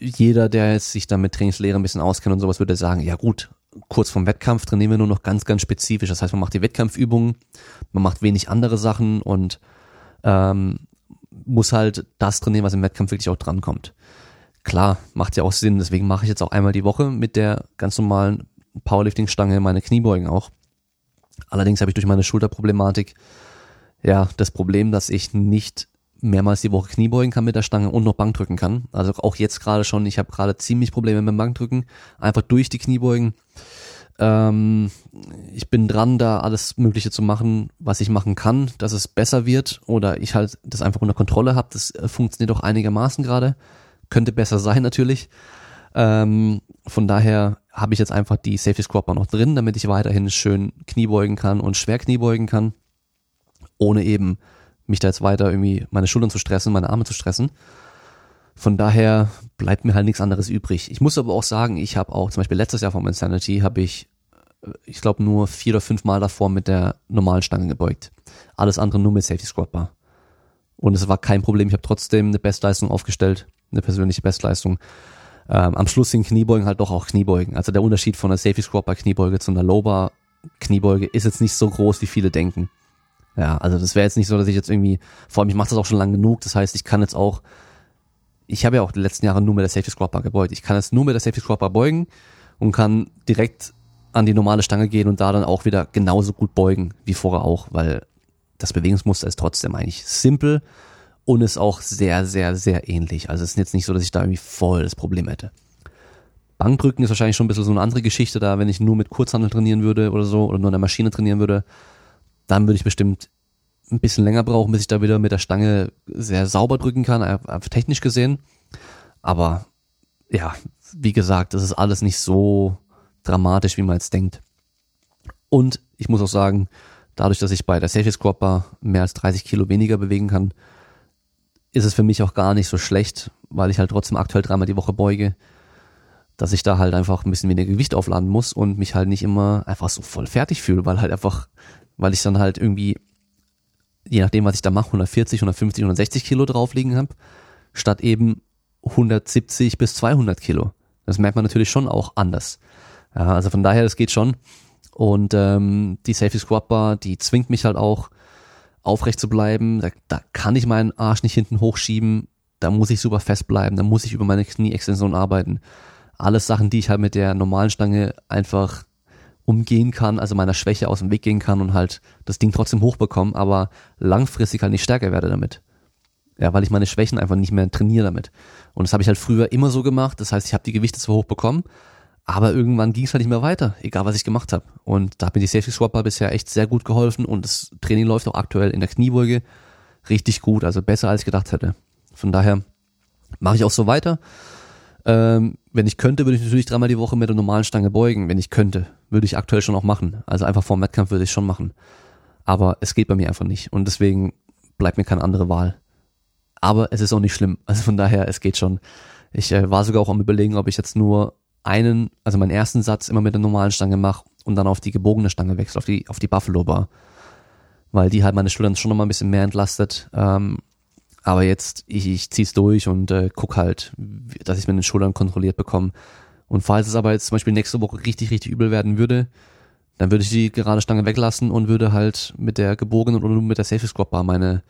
jeder, der jetzt sich da mit Trainingslehre ein bisschen auskennt und sowas, würde sagen, ja gut, kurz vorm Wettkampf trainieren wir nur noch ganz, ganz spezifisch. Das heißt, man macht die Wettkampfübungen, man macht wenig andere Sachen und ähm, muss halt das trainieren, was im Wettkampf wirklich auch drankommt. Klar, macht ja auch Sinn, deswegen mache ich jetzt auch einmal die Woche mit der ganz normalen Powerlifting-Stange meine Kniebeugen auch. Allerdings habe ich durch meine Schulterproblematik ja das Problem, dass ich nicht mehrmals die Woche Kniebeugen kann mit der Stange und noch Bankdrücken kann. Also auch jetzt gerade schon, ich habe gerade ziemlich Probleme mit dem Bankdrücken, einfach durch die Kniebeugen. Ähm, ich bin dran, da alles Mögliche zu machen, was ich machen kann, dass es besser wird oder ich halt das einfach unter Kontrolle habe. Das äh, funktioniert auch einigermaßen gerade. Könnte besser sein natürlich. Ähm, von daher habe ich jetzt einfach die Safety Squat Bar noch drin, damit ich weiterhin schön Kniebeugen kann und schwer Kniebeugen kann, ohne eben mich da jetzt weiter irgendwie meine Schultern zu stressen, meine Arme zu stressen. Von daher bleibt mir halt nichts anderes übrig. Ich muss aber auch sagen, ich habe auch zum Beispiel letztes Jahr vom Insanity habe ich, äh, ich glaube nur vier oder fünf Mal davor mit der normalen Stange gebeugt. Alles andere nur mit Safety Squat Bar. Und es war kein Problem. Ich habe trotzdem eine Bestleistung aufgestellt, eine persönliche Bestleistung. Ähm, am Schluss sind Kniebeugen halt doch auch Kniebeugen. Also der Unterschied von einer Safety Squat Bar Kniebeuge zu einer Low Bar Kniebeuge ist jetzt nicht so groß, wie viele denken. Ja, also das wäre jetzt nicht so, dass ich jetzt irgendwie, vor allem ich mache das auch schon lange genug, das heißt, ich kann jetzt auch, ich habe ja auch die letzten Jahre nur mit der Safety Squat Bar gebeugt. Ich kann jetzt nur mit der Safety Squat Bar beugen und kann direkt an die normale Stange gehen und da dann auch wieder genauso gut beugen wie vorher auch, weil das Bewegungsmuster ist trotzdem eigentlich simpel und ist auch sehr, sehr, sehr ähnlich. Also es ist jetzt nicht so, dass ich da irgendwie voll das Problem hätte. Bankdrücken ist wahrscheinlich schon ein bisschen so eine andere Geschichte da, wenn ich nur mit Kurzhandel trainieren würde oder so oder nur in der Maschine trainieren würde dann würde ich bestimmt ein bisschen länger brauchen, bis ich da wieder mit der Stange sehr sauber drücken kann, einfach technisch gesehen. Aber ja, wie gesagt, das ist alles nicht so dramatisch, wie man jetzt denkt. Und ich muss auch sagen, dadurch, dass ich bei der Safety Squat Bar mehr als 30 Kilo weniger bewegen kann, ist es für mich auch gar nicht so schlecht, weil ich halt trotzdem aktuell dreimal die Woche beuge, dass ich da halt einfach ein bisschen weniger Gewicht aufladen muss und mich halt nicht immer einfach so voll fertig fühle, weil halt einfach weil ich dann halt irgendwie, je nachdem, was ich da mache, 140, 150, 160 Kilo draufliegen habe, statt eben 170 bis 200 Kilo. Das merkt man natürlich schon auch anders. Ja, also von daher, das geht schon. Und ähm, die Safety Squat Bar, die zwingt mich halt auch aufrecht zu bleiben. Da, da kann ich meinen Arsch nicht hinten hochschieben. Da muss ich super fest bleiben. Da muss ich über meine Knieextension arbeiten. Alles Sachen, die ich halt mit der normalen Stange einfach umgehen kann, also meiner Schwäche aus dem Weg gehen kann und halt das Ding trotzdem hochbekommen, aber langfristig halt nicht stärker werde damit. Ja, weil ich meine Schwächen einfach nicht mehr trainiere damit. Und das habe ich halt früher immer so gemacht. Das heißt, ich habe die Gewichte zwar hoch bekommen, aber irgendwann ging es halt nicht mehr weiter, egal was ich gemacht habe. Und da hat mir die Safety Swapper bisher echt sehr gut geholfen und das Training läuft auch aktuell in der Kniebeuge richtig gut, also besser als ich gedacht hätte. Von daher mache ich auch so weiter. Ähm, wenn ich könnte, würde ich natürlich dreimal die Woche mit der normalen Stange beugen. Wenn ich könnte, würde ich aktuell schon auch machen. Also einfach vor dem Wettkampf würde ich schon machen. Aber es geht bei mir einfach nicht. Und deswegen bleibt mir keine andere Wahl. Aber es ist auch nicht schlimm. Also von daher, es geht schon. Ich äh, war sogar auch am überlegen, ob ich jetzt nur einen, also meinen ersten Satz immer mit der normalen Stange mache und dann auf die gebogene Stange wechsle, auf die, auf die Buffalo Bar. Weil die halt meine Schultern schon nochmal ein bisschen mehr entlastet. Ähm, aber jetzt, ich, ich zieh's durch und äh, guck halt, dass ich mit den Schultern kontrolliert bekomme. Und falls es aber jetzt zum Beispiel nächste Woche richtig, richtig übel werden würde, dann würde ich die gerade Stange weglassen und würde halt mit der gebogenen oder mit der Safety Squat Bar meine,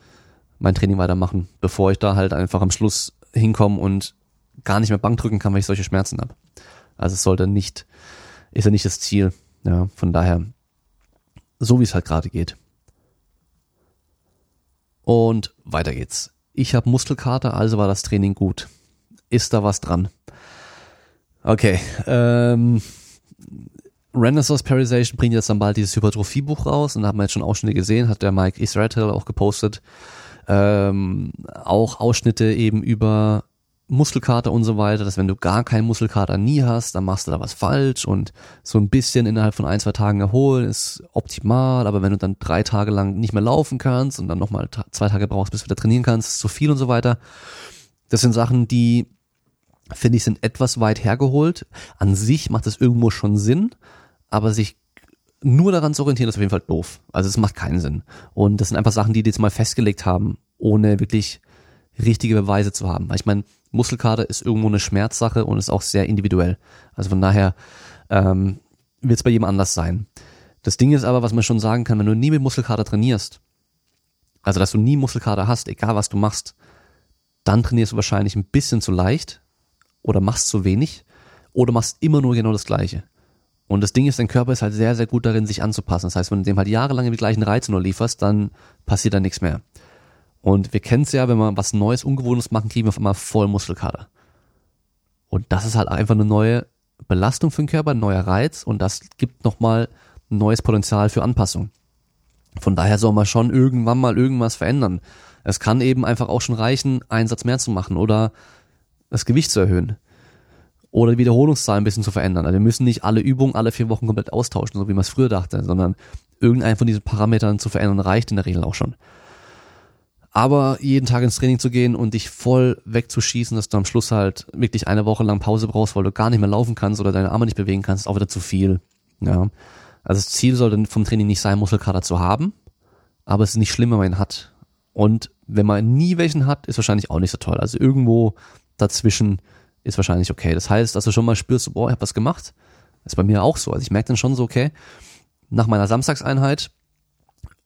mein Training weitermachen, bevor ich da halt einfach am Schluss hinkomme und gar nicht mehr Bank drücken kann, weil ich solche Schmerzen habe. Also es sollte nicht, ist ja nicht das Ziel. Ja, von daher, so wie es halt gerade geht. Und weiter geht's. Ich habe Muskelkater, also war das Training gut. Ist da was dran? Okay. Ähm, Renaissance Periodization bringt jetzt dann bald dieses Hypertrophie-Buch raus und da haben wir jetzt schon Ausschnitte gesehen, hat der Mike Israel auch gepostet. Ähm, auch Ausschnitte eben über Muskelkater und so weiter, dass wenn du gar keinen Muskelkater nie hast, dann machst du da was falsch und so ein bisschen innerhalb von ein, zwei Tagen erholen ist optimal, aber wenn du dann drei Tage lang nicht mehr laufen kannst und dann nochmal zwei Tage brauchst, bis du wieder trainieren kannst, ist zu viel und so weiter. Das sind Sachen, die finde ich sind etwas weit hergeholt. An sich macht es irgendwo schon Sinn, aber sich nur daran zu orientieren, ist auf jeden Fall doof. Also es macht keinen Sinn. Und das sind einfach Sachen, die die jetzt mal festgelegt haben, ohne wirklich richtige Beweise zu haben. Weil ich meine, Muskelkater ist irgendwo eine Schmerzsache und ist auch sehr individuell. Also von daher ähm, wird es bei jedem anders sein. Das Ding ist aber, was man schon sagen kann, wenn du nie mit Muskelkater trainierst, also dass du nie Muskelkater hast, egal was du machst, dann trainierst du wahrscheinlich ein bisschen zu leicht oder machst zu wenig oder machst immer nur genau das Gleiche. Und das Ding ist, dein Körper ist halt sehr, sehr gut darin, sich anzupassen. Das heißt, wenn du dem halt jahrelang die gleichen Reize nur lieferst, dann passiert da nichts mehr. Und wir kennen es ja, wenn wir was Neues, Ungewohntes machen, kriegen wir auf einmal voll Muskelkater. Und das ist halt einfach eine neue Belastung für den Körper, ein neuer Reiz und das gibt nochmal neues Potenzial für Anpassung. Von daher soll man schon irgendwann mal irgendwas verändern. Es kann eben einfach auch schon reichen, einen Satz mehr zu machen oder das Gewicht zu erhöhen. Oder die Wiederholungszahl ein bisschen zu verändern. Also wir müssen nicht alle Übungen alle vier Wochen komplett austauschen, so wie man es früher dachte, sondern irgendeinen von diesen Parametern zu verändern reicht in der Regel auch schon. Aber jeden Tag ins Training zu gehen und dich voll wegzuschießen, dass du am Schluss halt wirklich eine Woche lang Pause brauchst, weil du gar nicht mehr laufen kannst oder deine Arme nicht bewegen kannst, ist auch wieder zu viel. Ja. Also das Ziel sollte vom Training nicht sein, Muskelkater zu haben, aber es ist nicht schlimm, wenn man ihn hat. Und wenn man nie welchen hat, ist wahrscheinlich auch nicht so toll. Also irgendwo dazwischen ist wahrscheinlich okay. Das heißt, dass du schon mal spürst, boah, ich hab was gemacht. Das ist bei mir auch so. Also ich merke dann schon so, okay, nach meiner Samstagseinheit,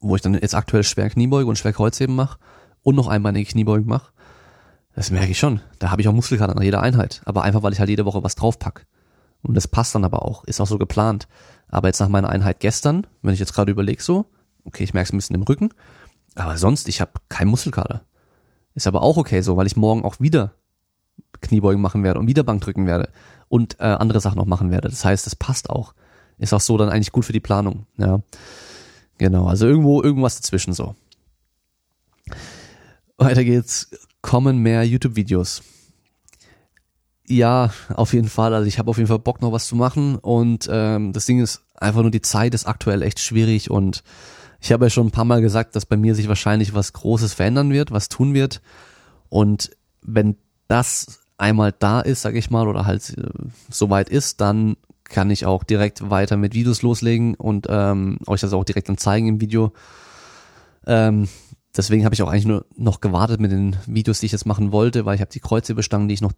wo ich dann jetzt aktuell schwer Kniebeuge und schwer Kreuzheben mache, und noch einmal eine Kniebeugen mache, das merke ich schon. Da habe ich auch Muskelkater nach jeder Einheit. Aber einfach, weil ich halt jede Woche was draufpack. Und das passt dann aber auch. Ist auch so geplant. Aber jetzt nach meiner Einheit gestern, wenn ich jetzt gerade überlege so, okay, ich merke es ein bisschen im Rücken, aber sonst, ich habe keinen Muskelkater. Ist aber auch okay so, weil ich morgen auch wieder Kniebeugen machen werde und wieder Bank drücken werde und äh, andere Sachen noch machen werde. Das heißt, das passt auch. Ist auch so dann eigentlich gut für die Planung. Ja, genau. Also irgendwo irgendwas dazwischen so. Weiter geht's. Kommen mehr YouTube-Videos. Ja, auf jeden Fall. Also ich habe auf jeden Fall Bock noch was zu machen und ähm, das Ding ist einfach nur die Zeit ist aktuell echt schwierig und ich habe ja schon ein paar Mal gesagt, dass bei mir sich wahrscheinlich was Großes verändern wird, was tun wird und wenn das einmal da ist, sag ich mal, oder halt äh, soweit ist, dann kann ich auch direkt weiter mit Videos loslegen und ähm, euch das auch direkt dann zeigen im Video. Ähm, deswegen habe ich auch eigentlich nur noch gewartet mit den Videos, die ich jetzt machen wollte, weil ich habe die Kreuze die ich noch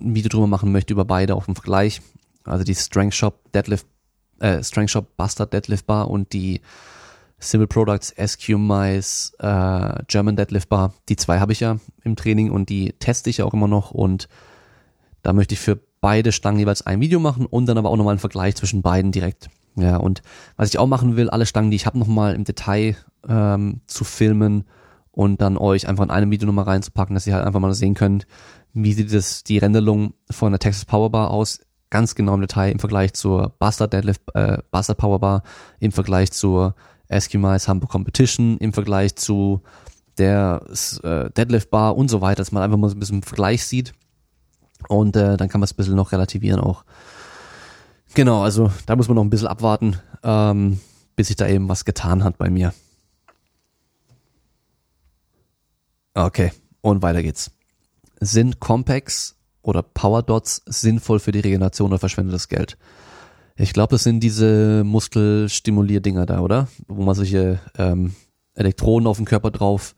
ein Video drüber machen möchte, über beide auch im Vergleich. Also die Strength Shop Deadlift äh, Strength Shop Bastard Deadlift Bar und die Simple Products SQ Mice äh, German Deadlift Bar. Die zwei habe ich ja im Training und die teste ich ja auch immer noch und da möchte ich für beide Stangen jeweils ein Video machen und dann aber auch nochmal einen Vergleich zwischen beiden direkt. Ja, und was ich auch machen will, alle Stangen, die ich habe, nochmal im Detail ähm, zu filmen und dann euch einfach in einem Video nochmal reinzupacken, dass ihr halt einfach mal sehen könnt, wie sieht das, die Renderung von der Texas Powerbar aus, ganz genau im Detail im Vergleich zur Bastard Deadlift, äh, Bastard Powerbar, im Vergleich zur Eskimais Hamburg Competition, im Vergleich zu der äh, Deadlift Bar und so weiter, dass man einfach mal so ein bisschen im Vergleich sieht und äh, dann kann man es ein bisschen noch relativieren auch. Genau, also da muss man noch ein bisschen abwarten, ähm, bis sich da eben was getan hat bei mir. Okay, und weiter geht's. Sind Compacts oder Power Dots sinnvoll für die Regeneration oder verschwendet das Geld? Ich glaube, das sind diese Muskelstimulier-Dinger da, oder? Wo man solche ähm, Elektroden auf den Körper drauf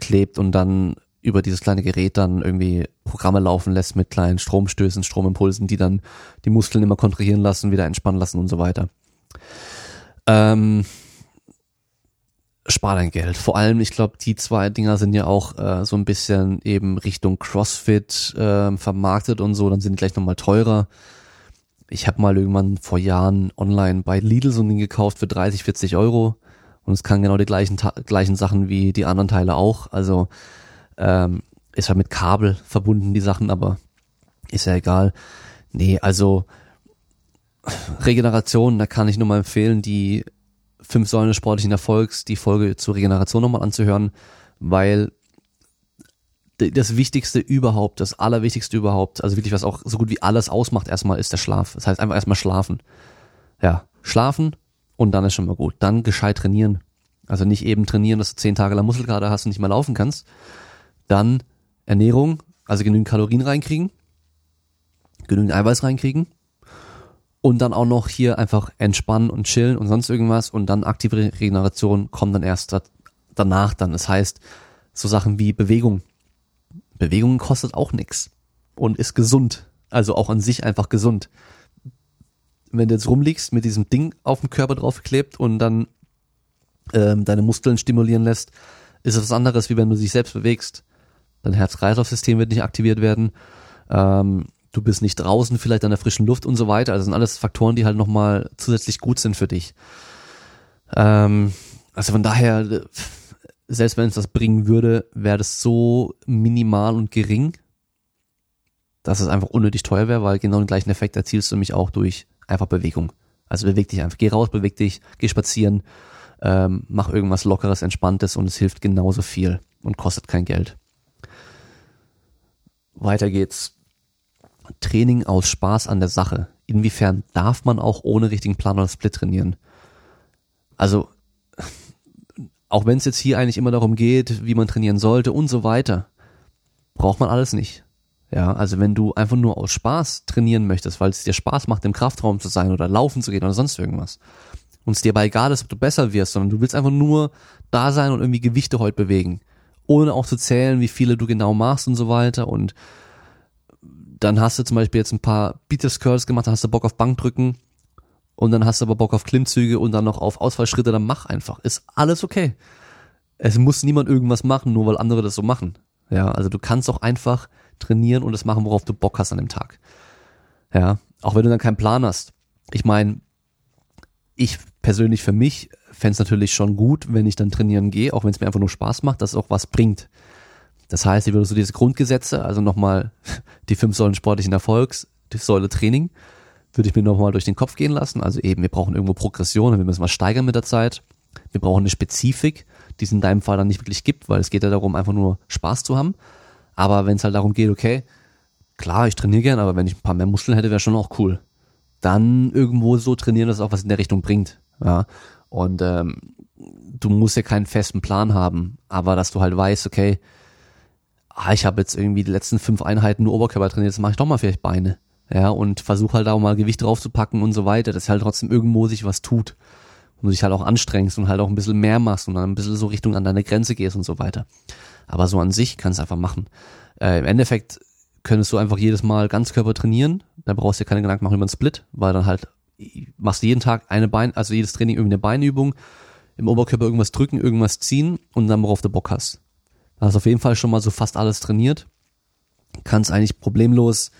klebt und dann über dieses kleine Gerät dann irgendwie Programme laufen lässt mit kleinen Stromstößen, Stromimpulsen, die dann die Muskeln immer kontrahieren lassen, wieder entspannen lassen und so weiter. Ähm, spar dein Geld. Vor allem, ich glaube, die zwei Dinger sind ja auch äh, so ein bisschen eben Richtung CrossFit äh, vermarktet und so, dann sind die gleich nochmal teurer. Ich habe mal irgendwann vor Jahren online bei Lidl so ein Ding gekauft für 30, 40 Euro und es kann genau die gleichen, gleichen Sachen wie die anderen Teile auch. Also ähm, ist halt mit Kabel verbunden, die Sachen, aber ist ja egal. Nee, also Regeneration, da kann ich nur mal empfehlen, die fünf Säulen des sportlichen Erfolgs, die Folge zur Regeneration nochmal anzuhören, weil das Wichtigste überhaupt, das Allerwichtigste überhaupt, also wirklich was auch so gut wie alles ausmacht erstmal, ist der Schlaf. Das heißt einfach erstmal schlafen. Ja, schlafen und dann ist schon mal gut. Dann gescheit trainieren. Also nicht eben trainieren, dass du zehn Tage lang Muskelkater hast und nicht mehr laufen kannst, dann Ernährung, also genügend Kalorien reinkriegen, genügend Eiweiß reinkriegen und dann auch noch hier einfach entspannen und chillen und sonst irgendwas und dann aktive Regeneration kommt dann erst danach dann. Das heißt, so Sachen wie Bewegung. Bewegung kostet auch nichts und ist gesund, also auch an sich einfach gesund. Wenn du jetzt rumliegst mit diesem Ding auf dem Körper draufgeklebt und dann ähm, deine Muskeln stimulieren lässt, ist es was anderes, wie wenn du dich selbst bewegst dein Herz-Kreislauf-System wird nicht aktiviert werden, ähm, du bist nicht draußen, vielleicht an der frischen Luft und so weiter. Also sind alles Faktoren, die halt nochmal zusätzlich gut sind für dich. Ähm, also von daher, selbst wenn es das bringen würde, wäre das so minimal und gering, dass es einfach unnötig teuer wäre, weil genau den gleichen Effekt erzielst du nämlich auch durch einfach Bewegung. Also beweg dich einfach, geh raus, beweg dich, geh spazieren, ähm, mach irgendwas Lockeres, Entspanntes und es hilft genauso viel und kostet kein Geld. Weiter geht's. Training aus Spaß an der Sache. Inwiefern darf man auch ohne richtigen Plan oder Split trainieren? Also, auch wenn es jetzt hier eigentlich immer darum geht, wie man trainieren sollte und so weiter, braucht man alles nicht. Ja, also wenn du einfach nur aus Spaß trainieren möchtest, weil es dir Spaß macht, im Kraftraum zu sein oder laufen zu gehen oder sonst irgendwas, und es dir aber egal ist, ob du besser wirst, sondern du willst einfach nur da sein und irgendwie Gewichte heute bewegen, ohne auch zu zählen, wie viele du genau machst und so weiter. Und dann hast du zum Beispiel jetzt ein paar Beatles Curls gemacht, dann hast du Bock auf Bankdrücken und dann hast du aber Bock auf Klimmzüge und dann noch auf Ausfallschritte, dann mach einfach. Ist alles okay. Es muss niemand irgendwas machen, nur weil andere das so machen. Ja, also du kannst auch einfach trainieren und das machen, worauf du Bock hast an dem Tag. Ja, auch wenn du dann keinen Plan hast. Ich meine, ich persönlich für mich fände es natürlich schon gut, wenn ich dann trainieren gehe, auch wenn es mir einfach nur Spaß macht, dass es auch was bringt. Das heißt, ich würde so diese Grundgesetze, also nochmal [laughs] die fünf Säulen sportlichen Erfolgs, die Säule Training, würde ich mir nochmal durch den Kopf gehen lassen. Also eben, wir brauchen irgendwo Progression, wir müssen was steigern mit der Zeit. Wir brauchen eine Spezifik, die es in deinem Fall dann nicht wirklich gibt, weil es geht ja darum, einfach nur Spaß zu haben. Aber wenn es halt darum geht, okay, klar, ich trainiere gern, aber wenn ich ein paar mehr Muskeln hätte, wäre schon auch cool. Dann irgendwo so trainieren, dass es auch was in der Richtung bringt. Ja. Und ähm, du musst ja keinen festen Plan haben, aber dass du halt weißt, okay, ah, ich habe jetzt irgendwie die letzten fünf Einheiten nur Oberkörper trainiert, jetzt mache ich doch mal vielleicht Beine. Ja, und versuch halt da auch mal Gewicht draufzupacken und so weiter, dass halt trotzdem irgendwo sich was tut. Und du dich halt auch anstrengst und halt auch ein bisschen mehr machst und dann ein bisschen so Richtung an deine Grenze gehst und so weiter. Aber so an sich kannst du einfach machen. Äh, Im Endeffekt könntest du einfach jedes Mal Ganzkörper trainieren. Da brauchst du dir keine Gedanken machen über einen Split, weil dann halt machst jeden Tag eine Bein, also jedes Training irgendeine Beinübung, im Oberkörper irgendwas drücken, irgendwas ziehen und dann worauf du Bock hast. Da hast auf jeden Fall schon mal so fast alles trainiert. Kannst eigentlich problemlos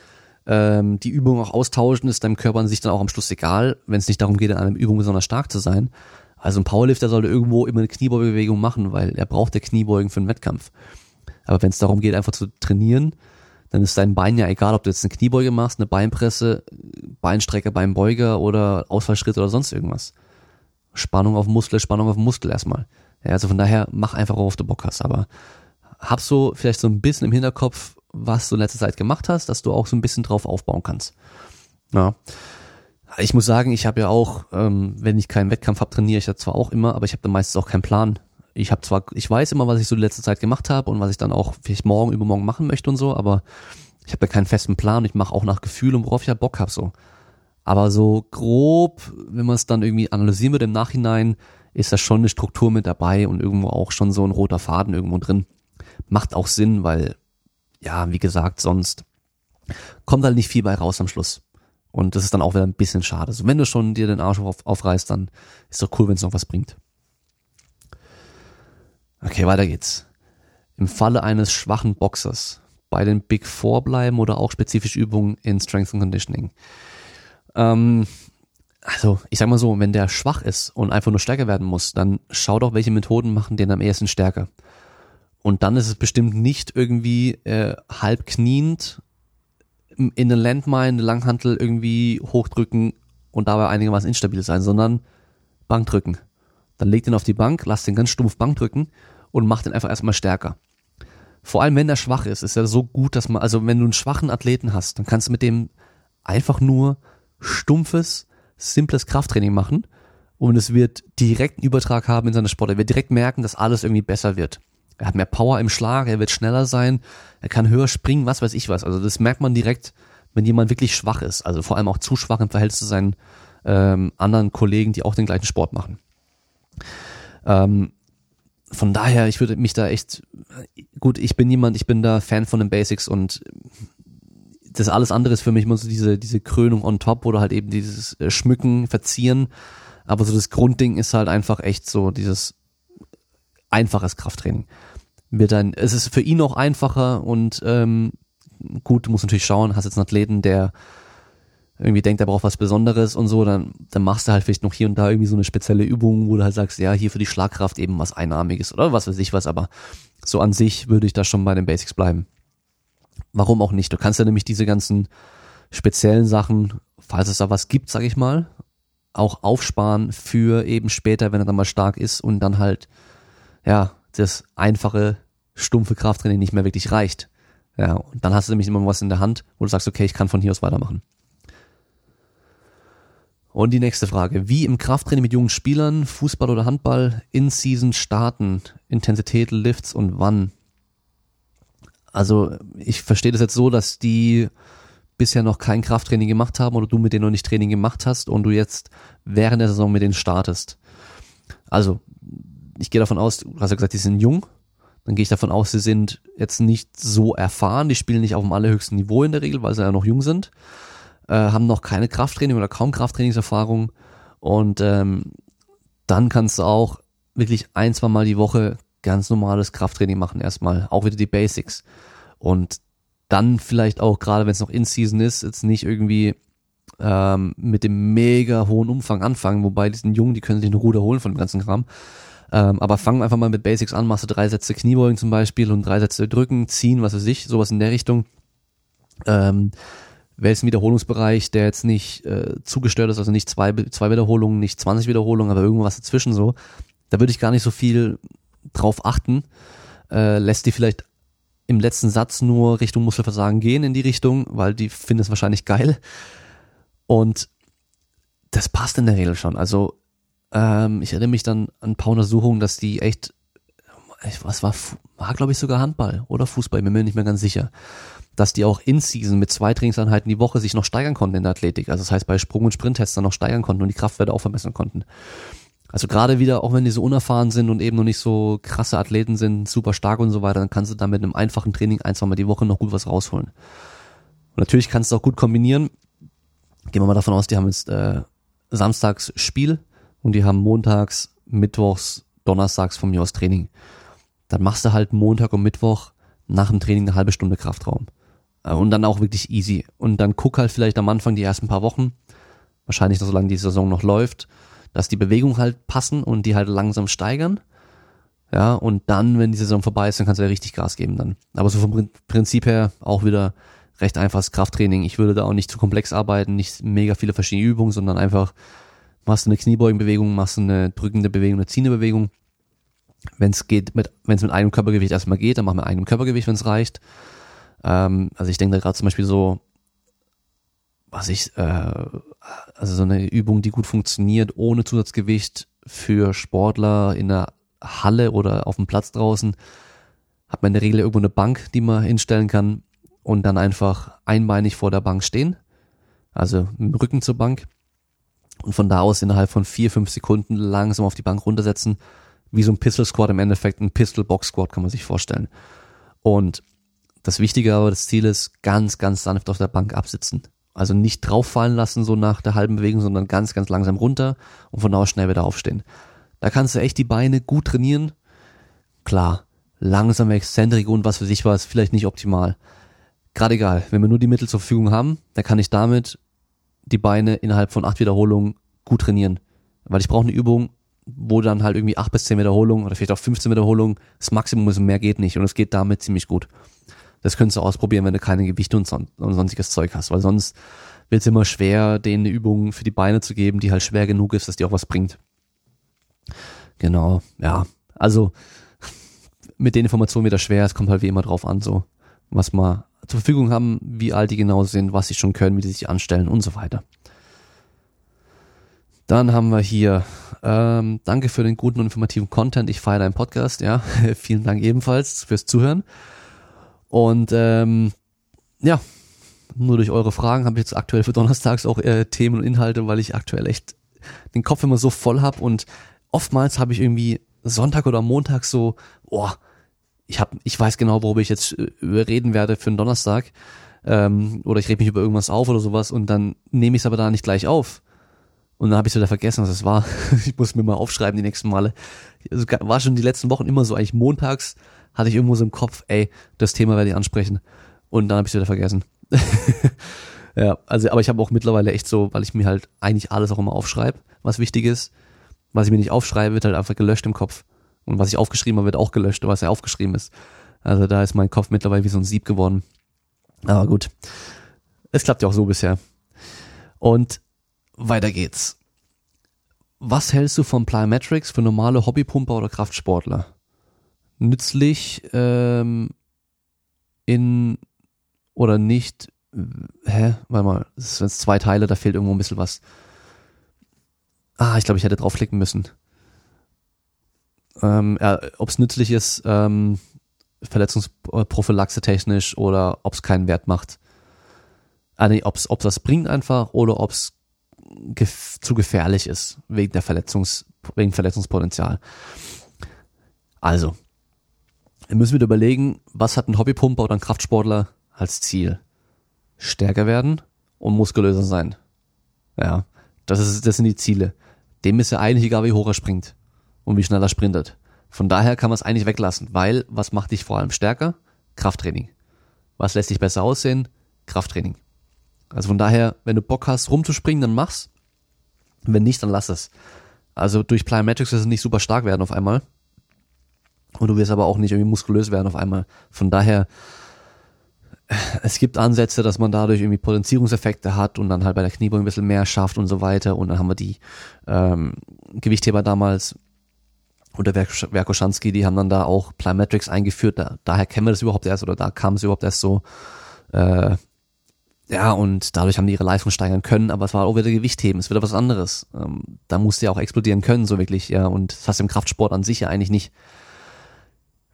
ähm, die Übung auch austauschen, ist deinem Körper an sich dann auch am Schluss egal, wenn es nicht darum geht, in einer Übung besonders stark zu sein. Also ein Powerlifter sollte irgendwo immer eine Kniebeugebewegung machen, weil er braucht der Kniebeugen für einen Wettkampf. Aber wenn es darum geht, einfach zu trainieren, dann ist dein Bein ja egal, ob du jetzt eine Kniebeuge machst, eine Beinpresse, Beinstrecker, Beinbeuger oder Ausfallschritt oder sonst irgendwas. Spannung auf Muskel, Spannung auf Muskel erstmal. Ja, also von daher mach einfach, worauf du Bock hast. Aber hab so vielleicht so ein bisschen im Hinterkopf, was du in letzter Zeit gemacht hast, dass du auch so ein bisschen drauf aufbauen kannst. Ja. Ich muss sagen, ich habe ja auch, ähm, wenn ich keinen Wettkampf habe, trainiere ich ja zwar auch immer, aber ich habe dann meistens auch keinen Plan. Ich habe zwar, ich weiß immer, was ich so die letzte Zeit gemacht habe und was ich dann auch vielleicht morgen, übermorgen machen möchte und so, aber ich habe ja keinen festen Plan. Ich mache auch nach Gefühl und worauf ich halt Bock habe so. Aber so grob, wenn man es dann irgendwie analysieren würde im Nachhinein, ist da schon eine Struktur mit dabei und irgendwo auch schon so ein roter Faden irgendwo drin. Macht auch Sinn, weil, ja, wie gesagt, sonst kommt halt nicht viel bei raus am Schluss. Und das ist dann auch wieder ein bisschen schade. Also wenn du schon dir den Arsch auf, aufreißt, dann ist doch cool, wenn es noch was bringt. Okay, weiter geht's. Im Falle eines schwachen Boxers bei den Big Four bleiben oder auch spezifische Übungen in Strength and Conditioning. Ähm, also, ich sag mal so, wenn der schwach ist und einfach nur stärker werden muss, dann schau doch, welche Methoden machen den am ehesten stärker. Und dann ist es bestimmt nicht irgendwie äh, halb kniend in eine Landmine, eine Langhantel irgendwie hochdrücken und dabei einigermaßen instabil sein, sondern Bank drücken. Dann leg den auf die Bank, lass den ganz stumpf Bank drücken und mach den einfach erstmal stärker. Vor allem, wenn er schwach ist, ist er so gut, dass man, also wenn du einen schwachen Athleten hast, dann kannst du mit dem einfach nur stumpfes, simples Krafttraining machen und es wird direkten Übertrag haben in seine Sport. Er wird direkt merken, dass alles irgendwie besser wird. Er hat mehr Power im Schlag, er wird schneller sein, er kann höher springen, was weiß ich was. Also das merkt man direkt, wenn jemand wirklich schwach ist. Also vor allem auch zu schwach im Verhältnis zu seinen ähm, anderen Kollegen, die auch den gleichen Sport machen. Ähm, von daher, ich würde mich da echt, gut, ich bin jemand, ich bin da Fan von den Basics und das alles andere ist für mich immer so diese, diese Krönung on top oder halt eben dieses äh, Schmücken, Verzieren. Aber so das Grundding ist halt einfach echt so dieses einfaches Krafttraining. Wird dann, es ist für ihn auch einfacher und ähm, gut, du musst natürlich schauen, hast jetzt einen Athleten, der irgendwie denkt, er braucht was Besonderes und so, dann, dann machst du halt vielleicht noch hier und da irgendwie so eine spezielle Übung, wo du halt sagst, ja, hier für die Schlagkraft eben was Einarmiges oder was weiß ich was, aber so an sich würde ich da schon bei den Basics bleiben. Warum auch nicht? Du kannst ja nämlich diese ganzen speziellen Sachen, falls es da was gibt, sag ich mal, auch aufsparen für eben später, wenn er dann mal stark ist und dann halt, ja, das einfache, stumpfe Krafttraining nicht mehr wirklich reicht. Ja, und dann hast du nämlich immer was in der Hand, wo du sagst, okay, ich kann von hier aus weitermachen. Und die nächste Frage. Wie im Krafttraining mit jungen Spielern, Fußball oder Handball, in Season starten? Intensität, Lifts und wann? Also ich verstehe das jetzt so, dass die bisher noch kein Krafttraining gemacht haben oder du mit denen noch nicht Training gemacht hast und du jetzt während der Saison mit denen startest. Also ich gehe davon aus, du hast ja gesagt, die sind jung. Dann gehe ich davon aus, sie sind jetzt nicht so erfahren. Die spielen nicht auf dem allerhöchsten Niveau in der Regel, weil sie ja noch jung sind äh, haben noch keine Krafttraining oder kaum Krafttrainingserfahrung und ähm, dann kannst du auch wirklich ein, zwei Mal die Woche ganz normales Krafttraining machen erstmal, auch wieder die Basics und dann vielleicht auch gerade wenn es noch in Season ist, jetzt nicht irgendwie ähm, mit dem mega hohen Umfang anfangen, wobei die sind jung, die können sich eine Ruder holen von dem ganzen Kram. Ähm, aber fang einfach mal mit Basics an, machst du drei Sätze Kniebeugen zum Beispiel und drei Sätze drücken, ziehen, was weiß ich, sowas in der Richtung. Ähm, einen Wiederholungsbereich, der jetzt nicht äh, zugestört ist, also nicht zwei, zwei Wiederholungen, nicht 20 Wiederholungen, aber irgendwas dazwischen so. Da würde ich gar nicht so viel drauf achten. Äh, lässt die vielleicht im letzten Satz nur Richtung Muskelversagen gehen in die Richtung, weil die finden es wahrscheinlich geil. Und das passt in der Regel schon. Also ähm, ich erinnere mich dann an ein paar Untersuchungen, dass die echt, was war, war glaube ich sogar Handball oder Fußball, bin mir nicht mehr ganz sicher dass die auch in Season mit zwei Trainingseinheiten die Woche sich noch steigern konnten in der Athletik. Also das heißt, bei Sprung- und Sprinttests dann noch steigern konnten und die Kraftwerte auch verbessern konnten. Also gerade wieder, auch wenn die so unerfahren sind und eben noch nicht so krasse Athleten sind, super stark und so weiter, dann kannst du da mit einem einfachen Training ein, zwei Mal die Woche noch gut was rausholen. Und natürlich kannst du auch gut kombinieren. Gehen wir mal davon aus, die haben jetzt äh, samstags Spiel und die haben montags, mittwochs, donnerstags von mir aus Training. Dann machst du halt Montag und Mittwoch nach dem Training eine halbe Stunde Kraftraum. Äh, und dann auch wirklich easy. Und dann guck halt vielleicht am Anfang die ersten paar Wochen, wahrscheinlich noch solange die Saison noch läuft, dass die Bewegungen halt passen und die halt langsam steigern. Ja, und dann, wenn die Saison vorbei ist, dann kannst du ja richtig Gas geben dann. Aber so vom Prinzip her auch wieder recht einfaches Krafttraining. Ich würde da auch nicht zu komplex arbeiten, nicht mega viele verschiedene Übungen, sondern einfach machst du eine Kniebeugenbewegung, machst du eine drückende Bewegung, eine ziehende Bewegung. Wenn es geht, mit, wenn es mit einem Körpergewicht erstmal geht, dann mach mit einem Körpergewicht, wenn es reicht. Ähm, also ich denke da gerade zum Beispiel so, was ich, äh, also so eine Übung, die gut funktioniert, ohne Zusatzgewicht für Sportler in der Halle oder auf dem Platz draußen, hat man in der Regel irgendwo eine Bank, die man hinstellen kann und dann einfach einbeinig vor der Bank stehen, also dem Rücken zur Bank und von da aus innerhalb von vier, fünf Sekunden langsam auf die Bank runtersetzen, wie so ein Pistol Squat im Endeffekt, ein Pistol Box Squat kann man sich vorstellen. Und das Wichtige aber, das Ziel ist, ganz, ganz sanft auf der Bank absitzen. Also nicht drauffallen lassen, so nach der halben Bewegung, sondern ganz, ganz langsam runter und von da aus schnell wieder aufstehen. Da kannst du echt die Beine gut trainieren. Klar, langsame Exzentrik und was für sich war, ist vielleicht nicht optimal. Gerade egal, wenn wir nur die Mittel zur Verfügung haben, dann kann ich damit die Beine innerhalb von acht Wiederholungen gut trainieren. Weil ich brauche eine Übung, wo dann halt irgendwie acht bis zehn Wiederholungen oder vielleicht auch 15 Wiederholungen das Maximum ist und mehr geht nicht. Und es geht damit ziemlich gut. Das könntest du ausprobieren, wenn du keine Gewichte und, son und sonstiges Zeug hast, weil sonst wird es immer schwer, denen eine Übung für die Beine zu geben, die halt schwer genug ist, dass die auch was bringt. Genau, ja. Also [laughs] mit den Informationen wieder schwer, es kommt halt wie immer drauf an, so was wir zur Verfügung haben, wie alt die genau sind, was sie schon können, wie sie sich anstellen und so weiter. Dann haben wir hier, ähm, danke für den guten und informativen Content. Ich feiere deinen Podcast, ja. [laughs] Vielen Dank ebenfalls fürs Zuhören. Und ähm, ja, nur durch eure Fragen habe ich jetzt aktuell für Donnerstags auch äh, Themen und Inhalte, weil ich aktuell echt den Kopf immer so voll habe und oftmals habe ich irgendwie Sonntag oder Montag so, oh, ich habe, ich weiß genau, worüber ich jetzt äh, reden werde für einen Donnerstag ähm, oder ich rede mich über irgendwas auf oder sowas und dann nehme ich es aber da nicht gleich auf. Und dann habe ich wieder vergessen, was es war. [laughs] ich muss mir mal aufschreiben die nächsten Male. Also, war schon die letzten Wochen immer so, eigentlich montags hatte ich irgendwo so im Kopf, ey, das Thema werde ich ansprechen. Und dann habe ich wieder vergessen. [laughs] ja, also, aber ich habe auch mittlerweile echt so, weil ich mir halt eigentlich alles auch immer aufschreibe, was wichtig ist. Was ich mir nicht aufschreibe, wird halt einfach gelöscht im Kopf. Und was ich aufgeschrieben habe, wird auch gelöscht, was ja aufgeschrieben ist. Also da ist mein Kopf mittlerweile wie so ein Sieb geworden. Aber gut. Es klappt ja auch so bisher. Und weiter geht's. Was hältst du von Plyometrics für normale Hobbypumper oder Kraftsportler? nützlich ähm, in oder nicht. Hä? Warte mal, das sind zwei Teile, da fehlt irgendwo ein bisschen was. Ah, ich glaube, ich hätte draufklicken müssen. Ähm, ja, ob es nützlich ist, ähm, Verletzungsprophylaxe technisch oder ob es keinen Wert macht. Ah, nee, ob es das bringt einfach oder ob es gef zu gefährlich ist wegen der Verletzungs wegen Verletzungspotenzial. Also, wir müssen wieder überlegen, was hat ein Hobbypumper oder ein Kraftsportler als Ziel? Stärker werden und muskulöser sein. Ja, das, ist, das sind die Ziele. Dem ist ja eigentlich egal, wie hoch er springt und wie schnell er sprintet. Von daher kann man es eigentlich weglassen, weil was macht dich vor allem stärker? Krafttraining. Was lässt dich besser aussehen? Krafttraining. Also von daher, wenn du Bock hast, rumzuspringen, dann mach's. Wenn nicht, dann lass es. Also durch Plyometrics wirst du nicht super stark werden auf einmal. Und du wirst aber auch nicht irgendwie muskulös werden auf einmal. Von daher, es gibt Ansätze, dass man dadurch irgendwie Potenzierungseffekte hat und dann halt bei der Kniebeuge ein bisschen mehr schafft und so weiter. Und dann haben wir die ähm, Gewichtheber damals unter Werkoschanski, die haben dann da auch Plyometrics eingeführt. Da, daher kennen wir das überhaupt erst oder da kam es überhaupt erst so. Äh, ja, und dadurch haben die ihre Leistung steigern können, aber es war auch wieder Gewichtheben, es wieder was anderes. Ähm, da musste ja auch explodieren können, so wirklich, ja. Und das hast du im Kraftsport an sich ja eigentlich nicht.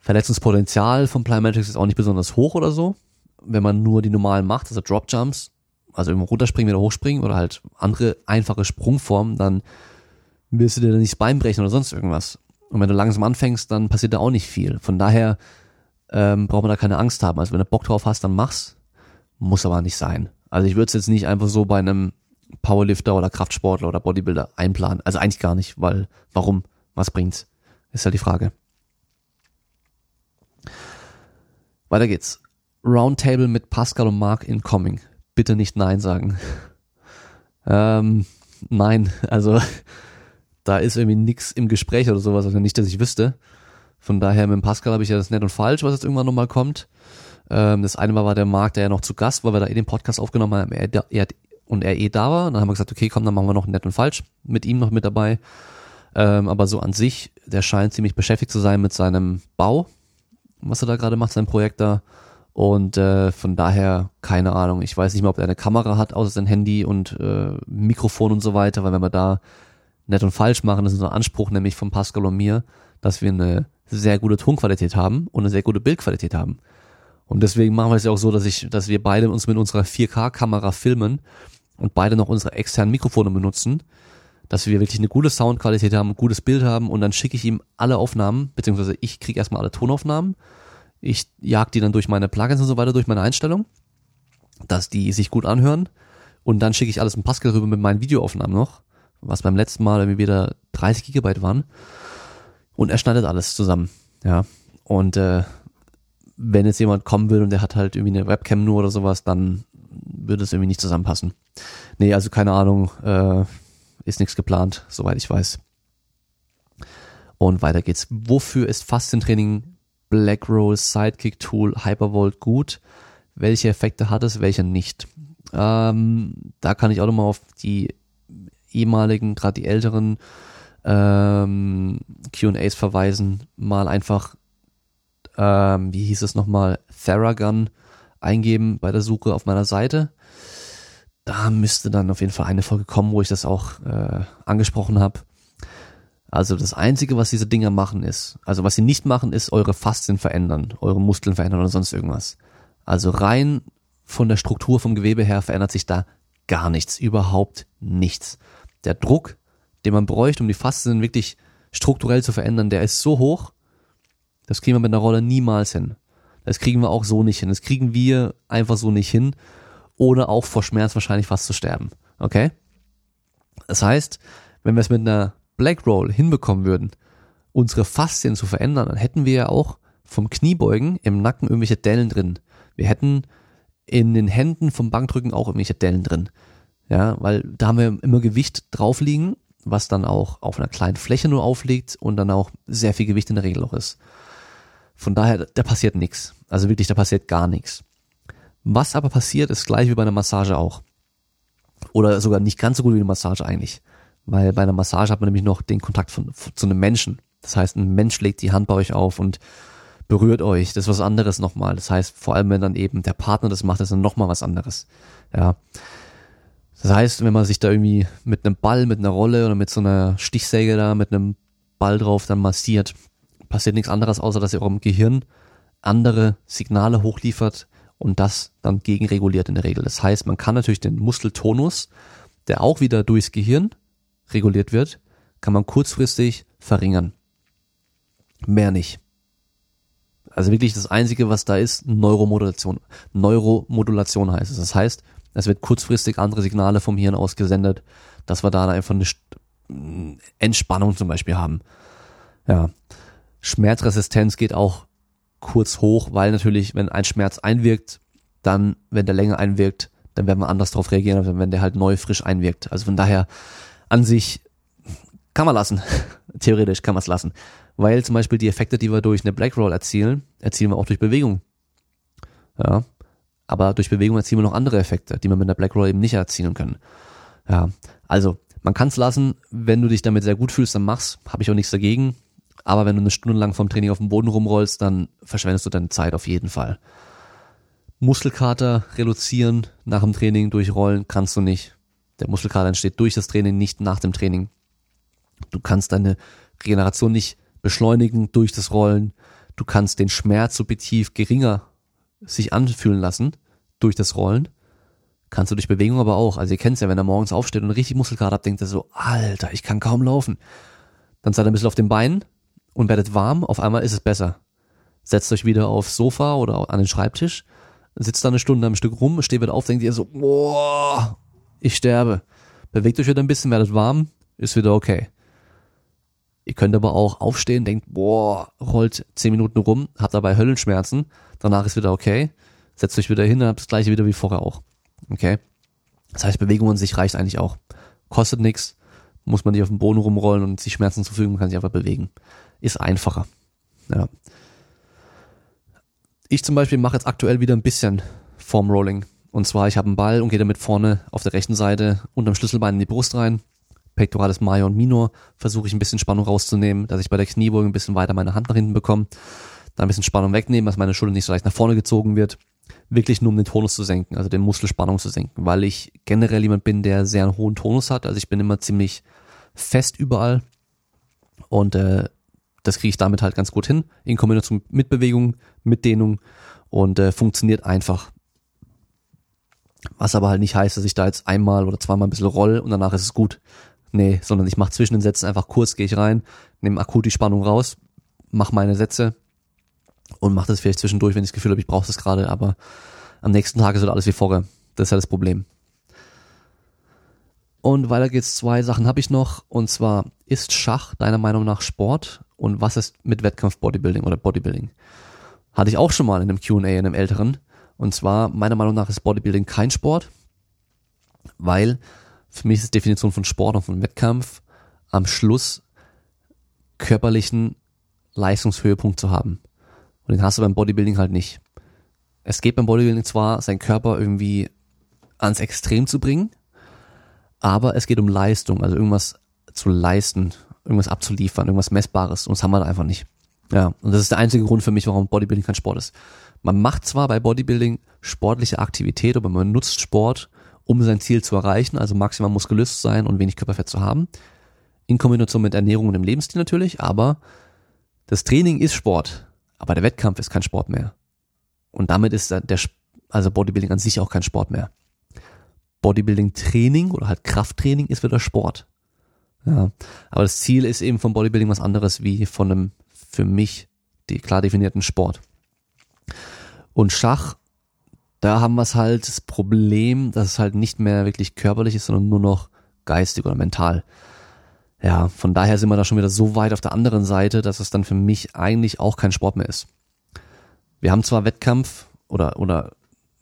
Verletzungspotenzial von Plyometrics ist auch nicht besonders hoch oder so. Wenn man nur die normalen macht, also Drop Jumps, also immer runterspringen, wieder hochspringen oder halt andere einfache Sprungformen, dann wirst du dir da nicht das Bein brechen oder sonst irgendwas. Und wenn du langsam anfängst, dann passiert da auch nicht viel. Von daher ähm, braucht man da keine Angst haben. Also wenn du Bock drauf hast, dann mach's. Muss aber nicht sein. Also ich würde es jetzt nicht einfach so bei einem Powerlifter oder Kraftsportler oder Bodybuilder einplanen. Also eigentlich gar nicht, weil warum? Was bringt's? Ist halt die Frage. Weiter geht's. Roundtable mit Pascal und Mark incoming. Bitte nicht Nein sagen. [laughs] ähm, nein, also da ist irgendwie nix im Gespräch oder sowas, also nicht, dass ich wüsste. Von daher mit dem Pascal habe ich ja das nett und falsch, was jetzt irgendwann nochmal kommt. Ähm, das eine Mal war der Marc, der ja noch zu Gast war, weil wir da eh den Podcast aufgenommen haben er, er, und er eh da war. Und dann haben wir gesagt, okay, komm, dann machen wir noch nett und falsch mit ihm noch mit dabei. Ähm, aber so an sich, der scheint ziemlich beschäftigt zu sein mit seinem Bau, was er da gerade macht, sein Projekt da. Und äh, von daher, keine Ahnung, ich weiß nicht mal, ob er eine Kamera hat, außer sein Handy und äh, Mikrofon und so weiter, weil wenn wir da nett und falsch machen, das ist unser Anspruch, nämlich von Pascal und mir, dass wir eine sehr gute Tonqualität haben und eine sehr gute Bildqualität haben. Und deswegen machen wir es ja auch so, dass ich, dass wir beide uns mit unserer 4K-Kamera filmen und beide noch unsere externen Mikrofone benutzen, dass wir wirklich eine gute Soundqualität haben, ein gutes Bild haben und dann schicke ich ihm alle Aufnahmen, beziehungsweise ich kriege erstmal alle Tonaufnahmen. Ich jag die dann durch meine Plugins und so weiter, durch meine Einstellung, dass die sich gut anhören. Und dann schicke ich alles in Pascal rüber mit meinen Videoaufnahmen noch, was beim letzten Mal irgendwie wieder 30 Gigabyte waren. Und er schneidet alles zusammen. Ja. Und äh, wenn jetzt jemand kommen will und der hat halt irgendwie eine Webcam nur oder sowas, dann würde es irgendwie nicht zusammenpassen. Nee, also keine Ahnung, äh, ist nichts geplant, soweit ich weiß. Und weiter geht's. Wofür ist Faszientraining, Black Roll, Sidekick Tool, Hypervolt gut? Welche Effekte hat es, welche nicht? Ähm, da kann ich auch nochmal auf die ehemaligen, gerade die älteren ähm, QAs verweisen, mal einfach, ähm, wie hieß es nochmal, Theragun eingeben bei der Suche auf meiner Seite. Da müsste dann auf jeden Fall eine Folge kommen, wo ich das auch äh, angesprochen habe. Also das Einzige, was diese Dinger machen ist, also was sie nicht machen, ist eure Faszien verändern, eure Muskeln verändern oder sonst irgendwas. Also rein von der Struktur vom Gewebe her verändert sich da gar nichts, überhaupt nichts. Der Druck, den man bräuchte, um die Faszien wirklich strukturell zu verändern, der ist so hoch, das kriegen wir mit einer Rolle niemals hin. Das kriegen wir auch so nicht hin. Das kriegen wir einfach so nicht hin, ohne auch vor Schmerz wahrscheinlich fast zu sterben. Okay? Das heißt, wenn wir es mit einer Black Roll hinbekommen würden, unsere Faszien zu verändern, dann hätten wir ja auch vom Kniebeugen im Nacken irgendwelche Dellen drin. Wir hätten in den Händen vom Bankdrücken auch irgendwelche Dellen drin. Ja, weil da haben wir immer Gewicht drauf liegen was dann auch auf einer kleinen Fläche nur aufliegt und dann auch sehr viel Gewicht in der Regel auch ist. Von daher, da passiert nichts. Also wirklich, da passiert gar nichts. Was aber passiert, ist gleich wie bei einer Massage auch. Oder sogar nicht ganz so gut wie eine Massage eigentlich. Weil bei einer Massage hat man nämlich noch den Kontakt von, von, zu einem Menschen. Das heißt, ein Mensch legt die Hand bei euch auf und berührt euch. Das ist was anderes nochmal. Das heißt, vor allem wenn dann eben der Partner das macht, ist dann nochmal was anderes. Ja. Das heißt, wenn man sich da irgendwie mit einem Ball, mit einer Rolle oder mit so einer Stichsäge da, mit einem Ball drauf dann massiert, passiert nichts anderes, außer dass ihr eurem Gehirn andere Signale hochliefert und das dann gegenreguliert in der Regel. Das heißt, man kann natürlich den Muskeltonus, der auch wieder durchs Gehirn reguliert wird, kann man kurzfristig verringern. Mehr nicht. Also wirklich das Einzige, was da ist, Neuromodulation. Neuromodulation heißt es. Das heißt, es wird kurzfristig andere Signale vom Hirn ausgesendet, dass wir da einfach eine Entspannung zum Beispiel haben. Ja. Schmerzresistenz geht auch kurz hoch, weil natürlich, wenn ein Schmerz einwirkt, dann, wenn der länger einwirkt, dann werden wir anders darauf reagieren, als wenn der halt neu frisch einwirkt. Also von daher an sich kann man lassen. [laughs] Theoretisch kann man es lassen. Weil zum Beispiel die Effekte, die wir durch eine Black Roll erzielen, erzielen wir auch durch Bewegung. Ja. Aber durch Bewegung erzielen wir noch andere Effekte, die wir mit der Black Roll eben nicht erzielen können. Ja, also man kann es lassen, wenn du dich damit sehr gut fühlst, dann mach's, habe ich auch nichts dagegen. Aber wenn du eine Stunde lang vom Training auf dem Boden rumrollst, dann verschwendest du deine Zeit auf jeden Fall. Muskelkater reduzieren nach dem Training durch Rollen kannst du nicht. Der Muskelkater entsteht durch das Training, nicht nach dem Training. Du kannst deine Regeneration nicht beschleunigen durch das Rollen. Du kannst den Schmerz subjektiv geringer sich anfühlen lassen durch das Rollen. Kannst du durch Bewegung aber auch. Also ihr kennt es ja, wenn er morgens aufsteht und richtig Muskelkater hat, denkt er so, Alter, ich kann kaum laufen. Dann seid ihr ein bisschen auf den Beinen und werdet warm, auf einmal ist es besser. Setzt euch wieder aufs Sofa oder an den Schreibtisch, sitzt da eine Stunde am Stück rum, steht wieder auf, denkt ihr so, boah, ich sterbe. bewegt euch wieder ein bisschen, werdet warm, ist wieder okay. Ihr könnt aber auch aufstehen, denkt, boah, rollt zehn Minuten rum, habt dabei Höllenschmerzen, danach ist wieder okay, setzt euch wieder hin, habt das gleiche wieder wie vorher auch. Okay? Das heißt, Bewegung an sich reicht eigentlich auch. Kostet nichts, muss man nicht auf dem Boden rumrollen und sich Schmerzen zufügen, man kann sich einfach bewegen. Ist einfacher. Ja. Ich zum Beispiel mache jetzt aktuell wieder ein bisschen Form Rolling. Und zwar, ich habe einen Ball und gehe damit vorne auf der rechten Seite unterm Schlüsselbein in die Brust rein. Pectoralis Major und Minor versuche ich ein bisschen Spannung rauszunehmen, dass ich bei der Kniebeuge ein bisschen weiter meine Hand nach hinten bekomme. Da ein bisschen Spannung wegnehmen, dass meine Schulter nicht so leicht nach vorne gezogen wird. Wirklich nur um den Tonus zu senken, also den Muskelspannung zu senken, weil ich generell jemand bin, der sehr einen hohen Tonus hat. Also ich bin immer ziemlich fest überall. Und äh, das kriege ich damit halt ganz gut hin, in Kombination mit Bewegung, mit Dehnung und äh, funktioniert einfach. Was aber halt nicht heißt, dass ich da jetzt einmal oder zweimal ein bisschen roll und danach ist es gut. Nee, sondern ich mache zwischen den Sätzen einfach kurz, gehe ich rein, nehme akut die Spannung raus, mache meine Sätze und mache das vielleicht zwischendurch, wenn ich das Gefühl habe, ich brauche das gerade, aber am nächsten Tag ist halt alles wie vorher. Das ist ja das Problem. Und weiter geht's, zwei Sachen habe ich noch. Und zwar, ist Schach deiner Meinung nach Sport? Und was ist mit Wettkampf Bodybuilding oder Bodybuilding? Hatte ich auch schon mal in einem Q&A, in einem älteren. Und zwar, meiner Meinung nach ist Bodybuilding kein Sport, weil für mich ist die Definition von Sport und von Wettkampf am Schluss körperlichen Leistungshöhepunkt zu haben. Und den hast du beim Bodybuilding halt nicht. Es geht beim Bodybuilding zwar, seinen Körper irgendwie ans Extrem zu bringen, aber es geht um Leistung, also irgendwas zu leisten, irgendwas abzuliefern, irgendwas Messbares und das haben wir da einfach nicht. Ja, und das ist der einzige Grund für mich, warum Bodybuilding kein Sport ist. Man macht zwar bei Bodybuilding sportliche Aktivität, aber man nutzt Sport, um sein Ziel zu erreichen, also maximal muskulös zu sein und wenig Körperfett zu haben. In Kombination mit Ernährung und dem Lebensstil natürlich, aber das Training ist Sport, aber der Wettkampf ist kein Sport mehr. Und damit ist der, also Bodybuilding an sich auch kein Sport mehr. Bodybuilding-Training oder halt Krafttraining ist wieder Sport. Ja, aber das Ziel ist eben vom Bodybuilding was anderes wie von einem für mich klar definierten Sport. Und Schach, da haben wir es halt das Problem, dass es halt nicht mehr wirklich körperlich ist, sondern nur noch geistig oder mental. Ja, von daher sind wir da schon wieder so weit auf der anderen Seite, dass es dann für mich eigentlich auch kein Sport mehr ist. Wir haben zwar Wettkampf oder, oder,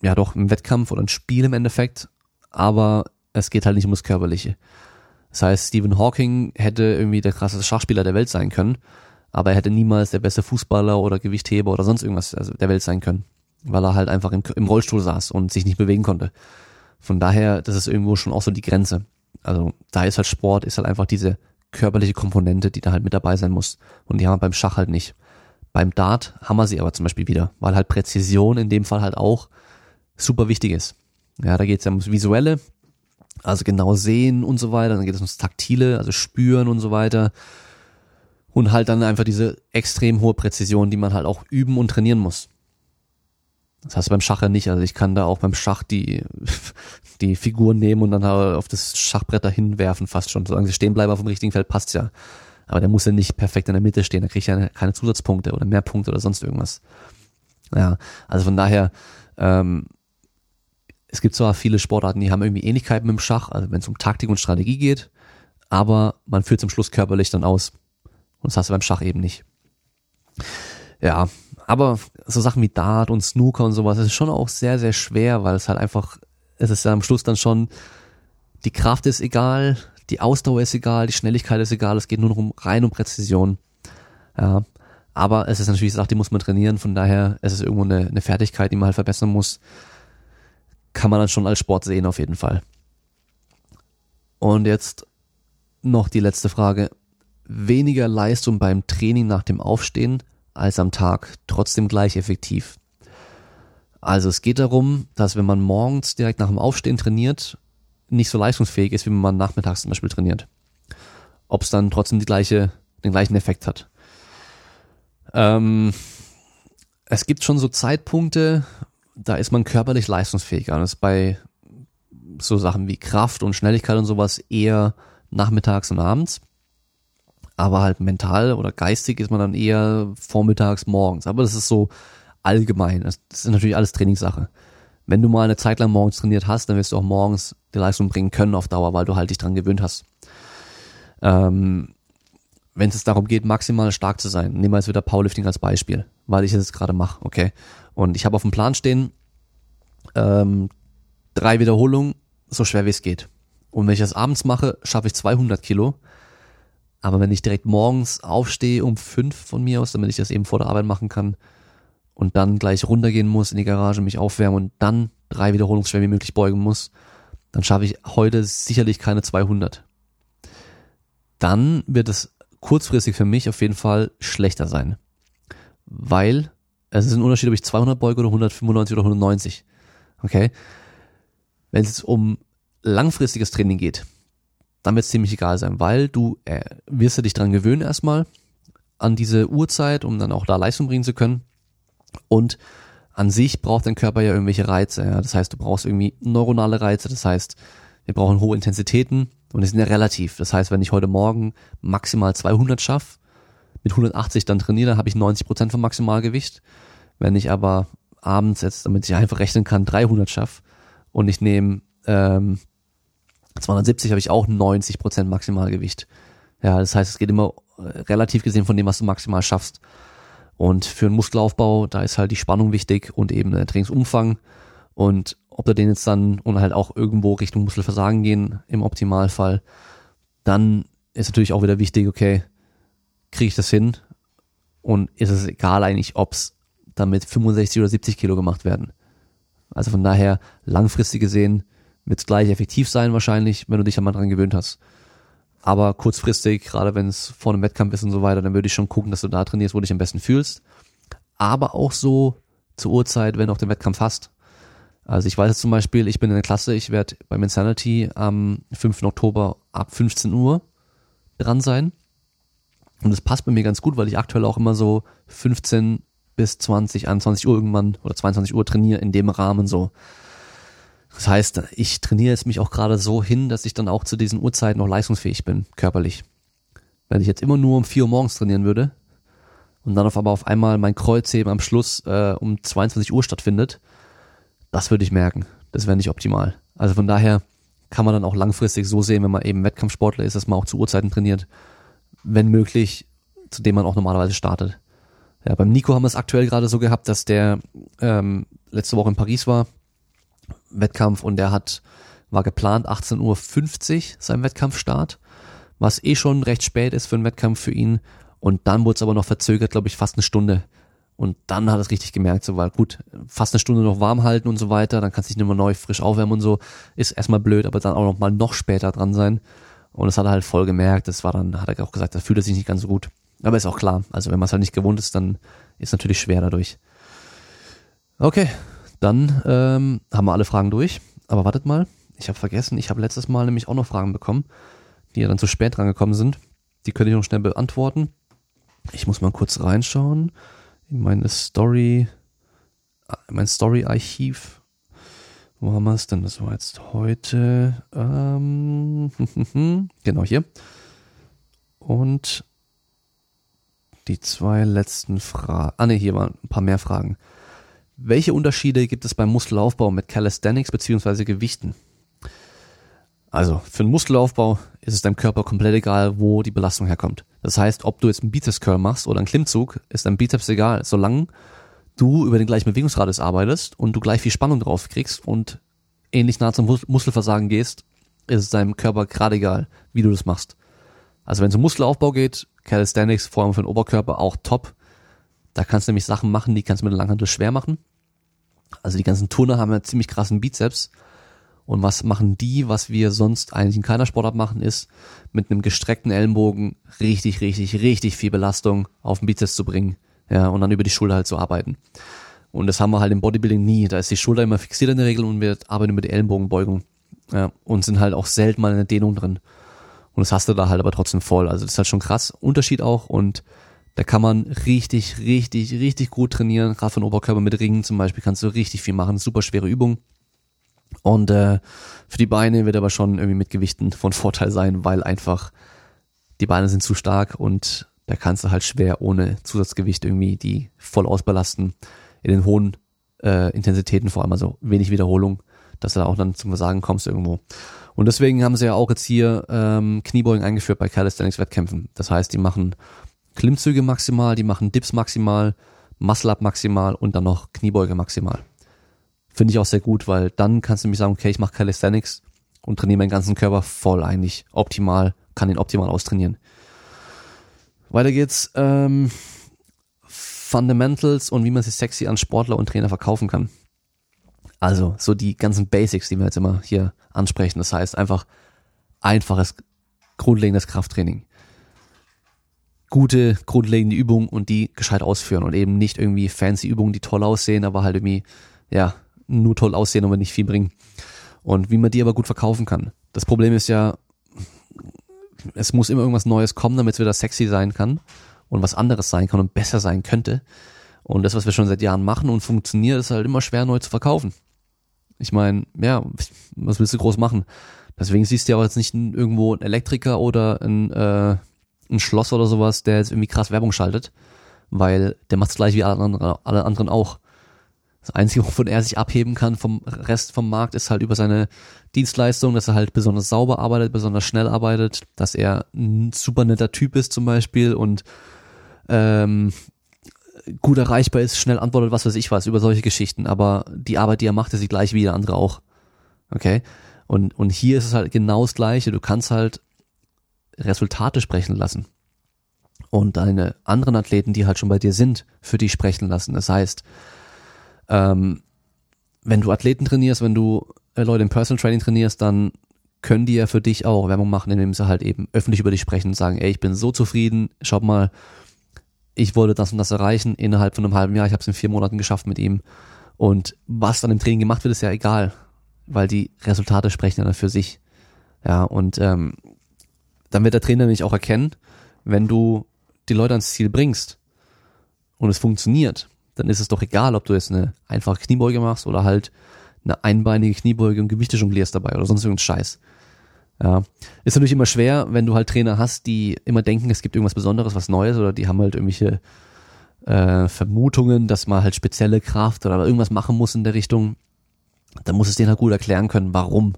ja doch, ein Wettkampf oder ein Spiel im Endeffekt, aber es geht halt nicht um das Körperliche. Das heißt, Stephen Hawking hätte irgendwie der krasseste Schachspieler der Welt sein können, aber er hätte niemals der beste Fußballer oder Gewichtheber oder sonst irgendwas also der Welt sein können, weil er halt einfach im, im Rollstuhl saß und sich nicht bewegen konnte. Von daher, das ist irgendwo schon auch so die Grenze. Also da ist halt Sport, ist halt einfach diese körperliche Komponente, die da halt mit dabei sein muss. Und die haben wir beim Schach halt nicht. Beim Dart haben wir sie aber zum Beispiel wieder, weil halt Präzision in dem Fall halt auch super wichtig ist. Ja, da geht es ja ums Visuelle, also genau sehen und so weiter. Dann geht es ums Taktile, also spüren und so weiter. Und halt dann einfach diese extrem hohe Präzision, die man halt auch üben und trainieren muss. Das heißt beim Schach ja nicht. Also ich kann da auch beim Schach die, [laughs] die Figuren nehmen und dann auf das Schachbrett dahin werfen fast schon. Solange sie stehen bleiben auf dem richtigen Feld, passt ja. Aber der muss ja nicht perfekt in der Mitte stehen. Da kriege ich ja keine Zusatzpunkte oder mehr Punkte oder sonst irgendwas. Ja, also von daher, ähm, es gibt zwar viele Sportarten, die haben irgendwie Ähnlichkeiten mit dem Schach, also wenn es um Taktik und Strategie geht, aber man führt zum Schluss körperlich dann aus. Und das hast du beim Schach eben nicht. Ja, aber so Sachen wie Dart und Snooker und sowas, das ist schon auch sehr, sehr schwer, weil es halt einfach, es ist ja am Schluss dann schon, die Kraft ist egal, die Ausdauer ist egal, die Schnelligkeit ist egal, es geht nur noch um rein um Präzision. Ja, aber es ist natürlich Sache, die muss man trainieren, von daher es ist es irgendwo eine, eine Fertigkeit, die man halt verbessern muss kann man dann schon als Sport sehen auf jeden Fall. Und jetzt noch die letzte Frage. Weniger Leistung beim Training nach dem Aufstehen als am Tag, trotzdem gleich effektiv. Also es geht darum, dass wenn man morgens direkt nach dem Aufstehen trainiert, nicht so leistungsfähig ist, wie wenn man nachmittags zum Beispiel trainiert. Ob es dann trotzdem die gleiche, den gleichen Effekt hat. Ähm, es gibt schon so Zeitpunkte, da ist man körperlich leistungsfähiger. Das ist bei so Sachen wie Kraft und Schnelligkeit und sowas eher nachmittags und abends. Aber halt mental oder geistig ist man dann eher vormittags, morgens. Aber das ist so allgemein. Das ist natürlich alles Trainingssache. wenn du mal eine Zeit lang morgens trainiert hast, dann wirst du auch morgens die Leistung bringen können auf Dauer, weil du halt dich dran gewöhnt hast. Ähm, wenn es darum geht, maximal stark zu sein, nehmen wir jetzt wieder Powerlifting als Beispiel, weil ich es jetzt gerade mache, okay? Und ich habe auf dem Plan stehen, ähm, drei Wiederholungen, so schwer wie es geht. Und wenn ich das abends mache, schaffe ich 200 Kilo. Aber wenn ich direkt morgens aufstehe um fünf von mir aus, damit ich das eben vor der Arbeit machen kann und dann gleich runtergehen muss in die Garage, mich aufwärmen und dann drei Wiederholungen schwer wie möglich beugen muss, dann schaffe ich heute sicherlich keine 200. Dann wird es kurzfristig für mich auf jeden Fall schlechter sein. Weil es ist ein Unterschied, ob ich 200 beuge oder 195 oder 190. Okay? Wenn es um langfristiges Training geht, dann wird es ziemlich egal sein, weil du äh, wirst du dich dran gewöhnen erstmal an diese Uhrzeit, um dann auch da Leistung bringen zu können. Und an sich braucht dein Körper ja irgendwelche Reize. Ja? Das heißt, du brauchst irgendwie neuronale Reize. Das heißt, wir brauchen hohe Intensitäten und die sind ja relativ. Das heißt, wenn ich heute Morgen maximal 200 schaffe, mit 180 dann trainiere, dann habe ich 90 Prozent vom Maximalgewicht. Wenn ich aber abends jetzt, damit ich einfach rechnen kann, 300 schaffe und ich nehme ähm, 270 habe ich auch 90 Prozent Maximalgewicht. Ja, das heißt, es geht immer äh, relativ gesehen von dem, was du maximal schaffst. Und für einen Muskelaufbau, da ist halt die Spannung wichtig und eben der Trainingsumfang. Und ob du den jetzt dann und halt auch irgendwo Richtung Muskelversagen gehen im Optimalfall, dann ist natürlich auch wieder wichtig, okay, kriege ich das hin? Und ist es egal eigentlich, ob es damit 65 oder 70 Kilo gemacht werden. Also von daher langfristig gesehen wird es gleich effektiv sein wahrscheinlich, wenn du dich einmal dran gewöhnt hast. Aber kurzfristig, gerade wenn es vor einem Wettkampf ist und so weiter, dann würde ich schon gucken, dass du da trainierst, wo du dich am besten fühlst. Aber auch so zur Uhrzeit, wenn du auch den Wettkampf hast. Also ich weiß jetzt zum Beispiel, ich bin in der Klasse, ich werde beim Insanity am 5. Oktober ab 15 Uhr dran sein. Und das passt bei mir ganz gut, weil ich aktuell auch immer so 15 bis 20, 21 Uhr irgendwann oder 22 Uhr trainiere in dem Rahmen so. Das heißt, ich trainiere jetzt mich auch gerade so hin, dass ich dann auch zu diesen Uhrzeiten noch leistungsfähig bin, körperlich. Wenn ich jetzt immer nur um 4 Uhr morgens trainieren würde und dann auf aber auf einmal mein Kreuzheben am Schluss äh, um 22 Uhr stattfindet, das würde ich merken. Das wäre nicht optimal. Also von daher kann man dann auch langfristig so sehen, wenn man eben Wettkampfsportler ist, dass man auch zu Uhrzeiten trainiert, wenn möglich, zu dem man auch normalerweise startet. Ja, beim Nico haben wir es aktuell gerade so gehabt, dass der ähm, letzte Woche in Paris war Wettkampf und der hat, war geplant 18.50 Uhr sein Wettkampfstart, was eh schon recht spät ist für einen Wettkampf für ihn. Und dann wurde es aber noch verzögert, glaube ich, fast eine Stunde. Und dann hat er es richtig gemerkt, so weil gut, fast eine Stunde noch warm halten und so weiter, dann kannst du dich nicht mehr neu frisch aufwärmen und so, ist erstmal blöd, aber dann auch noch mal noch später dran sein. Und das hat er halt voll gemerkt, das war dann, hat er auch gesagt, da fühlt er sich nicht ganz so gut. Aber ist auch klar, also wenn man es halt nicht gewohnt ist, dann ist natürlich schwer dadurch. Okay, dann ähm, haben wir alle Fragen durch. Aber wartet mal, ich habe vergessen, ich habe letztes Mal nämlich auch noch Fragen bekommen, die ja dann zu spät drangekommen sind. Die könnte ich noch schnell beantworten. Ich muss mal kurz reinschauen in meine Story, mein Story-Archiv. Wo haben wir es denn? Das war jetzt heute. Ähm, [laughs] genau hier. Und die zwei letzten Fragen. Ah ne, hier waren ein paar mehr Fragen. Welche Unterschiede gibt es beim Muskelaufbau mit Calisthenics bzw. Gewichten? Also, für den Muskelaufbau ist es deinem Körper komplett egal, wo die Belastung herkommt. Das heißt, ob du jetzt einen Bizeps Curl machst oder einen Klimmzug, ist deinem Bizeps egal, solange du über den gleichen Bewegungsradius arbeitest und du gleich viel Spannung drauf kriegst und ähnlich nah zum Muskelversagen gehst, ist es deinem Körper gerade egal, wie du das machst. Also wenn es um Muskelaufbau geht, Calisthenics, vor allem für den Oberkörper, auch top. Da kannst du nämlich Sachen machen, die kannst du mit der Langhantel schwer machen. Also die ganzen Turner haben ja ziemlich krassen Bizeps. Und was machen die, was wir sonst eigentlich in keiner Sportart machen, ist mit einem gestreckten Ellenbogen richtig, richtig, richtig viel Belastung auf den Bizeps zu bringen. Ja, und dann über die Schulter halt zu arbeiten. Und das haben wir halt im Bodybuilding nie. Da ist die Schulter immer fixiert in der Regel und wir arbeiten über die Ellenbogenbeugung. Ja, und sind halt auch selten mal in der Dehnung drin. Und das hast du da halt aber trotzdem voll. Also das ist halt schon krass. Unterschied auch und da kann man richtig, richtig, richtig gut trainieren. Gerade von Oberkörper mit Ringen zum Beispiel kannst du richtig viel machen. Super schwere Übung. Und äh, für die Beine wird aber schon irgendwie mit Gewichten von Vorteil sein, weil einfach die Beine sind zu stark und da kannst du halt schwer ohne Zusatzgewicht irgendwie die voll ausbelasten in den hohen äh, Intensitäten vor allem, also wenig Wiederholung, dass du da auch dann zum Versagen kommst irgendwo. Und deswegen haben sie ja auch jetzt hier ähm, Kniebeugen eingeführt bei Calisthenics-Wettkämpfen. Das heißt, die machen Klimmzüge maximal, die machen Dips maximal, Muscle-Up maximal und dann noch Kniebeuge maximal. Finde ich auch sehr gut, weil dann kannst du nämlich sagen, okay, ich mache Calisthenics und trainiere meinen ganzen Körper voll eigentlich, optimal, kann ihn optimal austrainieren. Weiter geht's. Ähm, Fundamentals und wie man sich sexy an Sportler und Trainer verkaufen kann. Also so die ganzen Basics, die wir jetzt immer hier ansprechen. Das heißt einfach einfaches, grundlegendes Krafttraining. Gute, grundlegende Übungen und die gescheit ausführen und eben nicht irgendwie fancy Übungen, die toll aussehen, aber halt irgendwie, ja, nur toll aussehen, aber nicht viel bringen. Und wie man die aber gut verkaufen kann. Das Problem ist ja, es muss immer irgendwas Neues kommen, damit es wieder sexy sein kann und was anderes sein kann und besser sein könnte. Und das, was wir schon seit Jahren machen und funktioniert, ist halt immer schwer neu zu verkaufen. Ich meine, ja, was willst du groß machen? Deswegen siehst du ja auch jetzt nicht irgendwo einen Elektriker oder ein, äh, ein Schloss oder sowas, der jetzt irgendwie krass Werbung schaltet, weil der macht es gleich wie alle anderen, alle anderen auch. Das Einzige, wovon er sich abheben kann vom Rest vom Markt, ist halt über seine Dienstleistung, dass er halt besonders sauber arbeitet, besonders schnell arbeitet, dass er ein super netter Typ ist zum Beispiel und ähm, gut erreichbar ist, schnell antwortet, was weiß ich was, über solche Geschichten, aber die Arbeit, die er macht, ist die gleiche wie jeder andere auch. Okay? Und, und hier ist es halt genau das Gleiche. Du kannst halt Resultate sprechen lassen. Und deine anderen Athleten, die halt schon bei dir sind, für dich sprechen lassen. Das heißt, ähm, wenn du Athleten trainierst, wenn du äh, Leute im Personal Training trainierst, dann können die ja für dich auch Werbung machen, indem sie halt eben öffentlich über dich sprechen und sagen, ey, ich bin so zufrieden, schaut mal, ich wollte das und das erreichen innerhalb von einem halben Jahr. Ich habe es in vier Monaten geschafft mit ihm. Und was dann im Training gemacht wird, ist ja egal, weil die Resultate sprechen ja dann für sich. Ja, und ähm, dann wird der Trainer nämlich auch erkennen, wenn du die Leute ans Ziel bringst und es funktioniert, dann ist es doch egal, ob du jetzt eine einfache Kniebeuge machst oder halt eine einbeinige Kniebeuge und Gewichte jonglierst dabei oder sonst irgendein Scheiß. Ja. Ist natürlich immer schwer, wenn du halt Trainer hast, die immer denken, es gibt irgendwas Besonderes, was Neues oder die haben halt irgendwelche äh, Vermutungen, dass man halt spezielle Kraft oder irgendwas machen muss in der Richtung. Dann muss es denen halt gut erklären können, warum.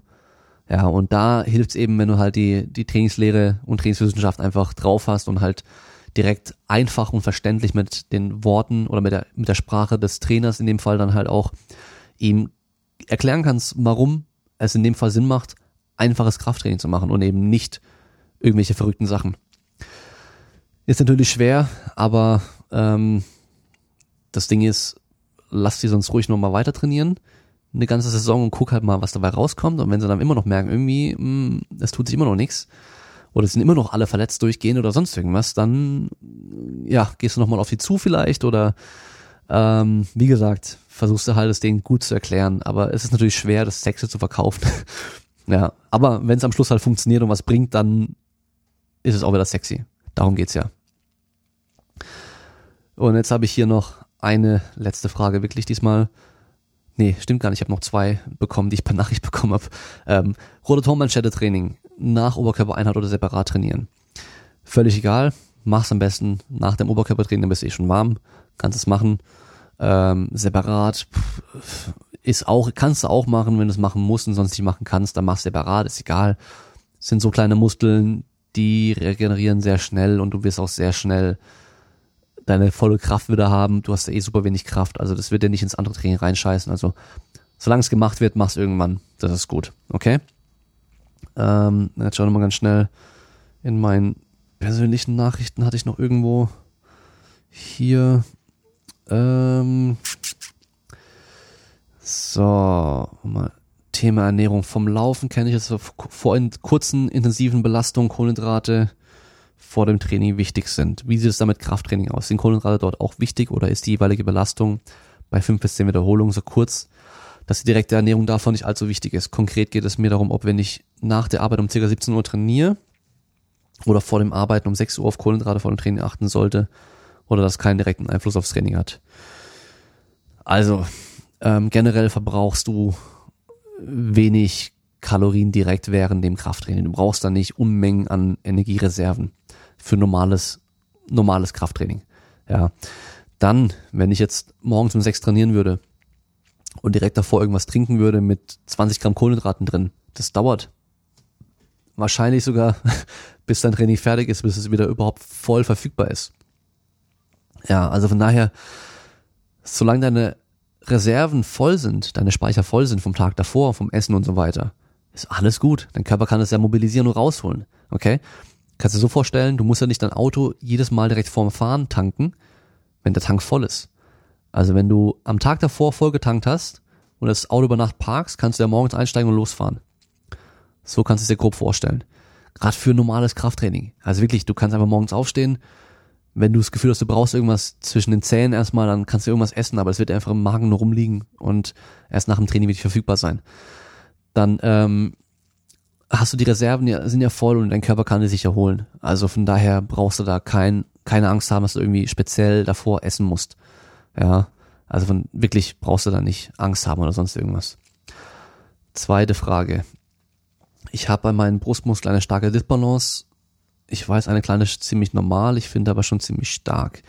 Ja, und da hilft es eben, wenn du halt die, die Trainingslehre und Trainingswissenschaft einfach drauf hast und halt direkt einfach und verständlich mit den Worten oder mit der, mit der Sprache des Trainers in dem Fall dann halt auch ihm erklären kannst, warum es in dem Fall Sinn macht, einfaches Krafttraining zu machen und eben nicht irgendwelche verrückten Sachen. Ist natürlich schwer, aber ähm, das Ding ist, lass sie sonst ruhig nochmal weiter trainieren, eine ganze Saison und guck halt mal, was dabei rauskommt. Und wenn sie dann immer noch merken, irgendwie, mh, es tut sich immer noch nichts, oder sind immer noch alle verletzt durchgehen oder sonst irgendwas, dann ja, gehst du nochmal auf sie zu vielleicht oder ähm, wie gesagt, versuchst du halt das Ding gut zu erklären, aber es ist natürlich schwer, das Sexe zu verkaufen. [laughs] Ja, aber wenn es am Schluss halt funktioniert und was bringt, dann ist es auch wieder sexy. Darum geht's ja. Und jetzt habe ich hier noch eine letzte Frage, wirklich diesmal. Nee, stimmt gar nicht. Ich habe noch zwei bekommen, die ich per Nachricht [laughs] bekommen habe. Ähm, Rotatormanschette-Training nach Oberkörpereinheit oder separat trainieren. Völlig egal. Mach's am besten nach dem Oberkörpertraining, dann bist du eh schon warm. Kannst es machen. Ähm, separat ist auch, kannst du auch machen, wenn du es machen musst und sonst nicht machen kannst, dann machst du separat, ist egal. Das sind so kleine Muskeln, die regenerieren sehr schnell und du wirst auch sehr schnell deine volle Kraft wieder haben. Du hast ja eh super wenig Kraft, also das wird dir nicht ins andere Training reinscheißen. Also solange es gemacht wird, mach's irgendwann. Das ist gut, okay? Ähm, jetzt schauen wir mal ganz schnell in meinen persönlichen Nachrichten hatte ich noch irgendwo hier ähm, so, mal Thema Ernährung vom Laufen kenne ich jetzt vor kurzen, intensiven Belastungen Kohlenhydrate vor dem Training wichtig sind. Wie sieht es da mit Krafttraining aus? Sind Kohlenhydrate dort auch wichtig oder ist die jeweilige Belastung bei fünf bis zehn Wiederholungen so kurz, dass die direkte Ernährung davon nicht allzu wichtig ist? Konkret geht es mir darum, ob wenn ich nach der Arbeit um ca. 17 Uhr trainiere oder vor dem Arbeiten um 6 Uhr auf Kohlenhydrate vor dem Training achten sollte oder das keinen direkten Einfluss aufs Training hat. Also, ähm, generell verbrauchst du wenig Kalorien direkt während dem Krafttraining. Du brauchst da nicht Unmengen an Energiereserven für normales, normales Krafttraining. Ja. Dann, wenn ich jetzt morgens um sechs trainieren würde und direkt davor irgendwas trinken würde mit 20 Gramm Kohlenhydraten drin, das dauert wahrscheinlich sogar [laughs] bis dein Training fertig ist, bis es wieder überhaupt voll verfügbar ist. Ja, also von daher, solange deine Reserven voll sind, deine Speicher voll sind vom Tag davor, vom Essen und so weiter, ist alles gut. Dein Körper kann es ja mobilisieren und rausholen. Okay? Kannst du dir so vorstellen, du musst ja nicht dein Auto jedes Mal direkt vorm Fahren tanken, wenn der Tank voll ist. Also wenn du am Tag davor voll getankt hast und das Auto über Nacht parkst, kannst du ja morgens einsteigen und losfahren. So kannst du es dir grob vorstellen. Gerade für normales Krafttraining. Also wirklich, du kannst einfach morgens aufstehen. Wenn du das Gefühl hast, du brauchst irgendwas zwischen den Zähnen erstmal, dann kannst du irgendwas essen, aber es wird einfach im Magen nur rumliegen und erst nach dem Training wirklich verfügbar sein. Dann ähm, hast du die Reserven, ja, sind ja voll und dein Körper kann die sich erholen. Also von daher brauchst du da kein, keine Angst haben, dass du irgendwie speziell davor essen musst. Ja, also von wirklich brauchst du da nicht Angst haben oder sonst irgendwas. Zweite Frage. Ich habe bei meinen Brustmuskeln eine starke Disbalance. Ich weiß, eine kleine ist ziemlich normal, ich finde aber schon ziemlich stark.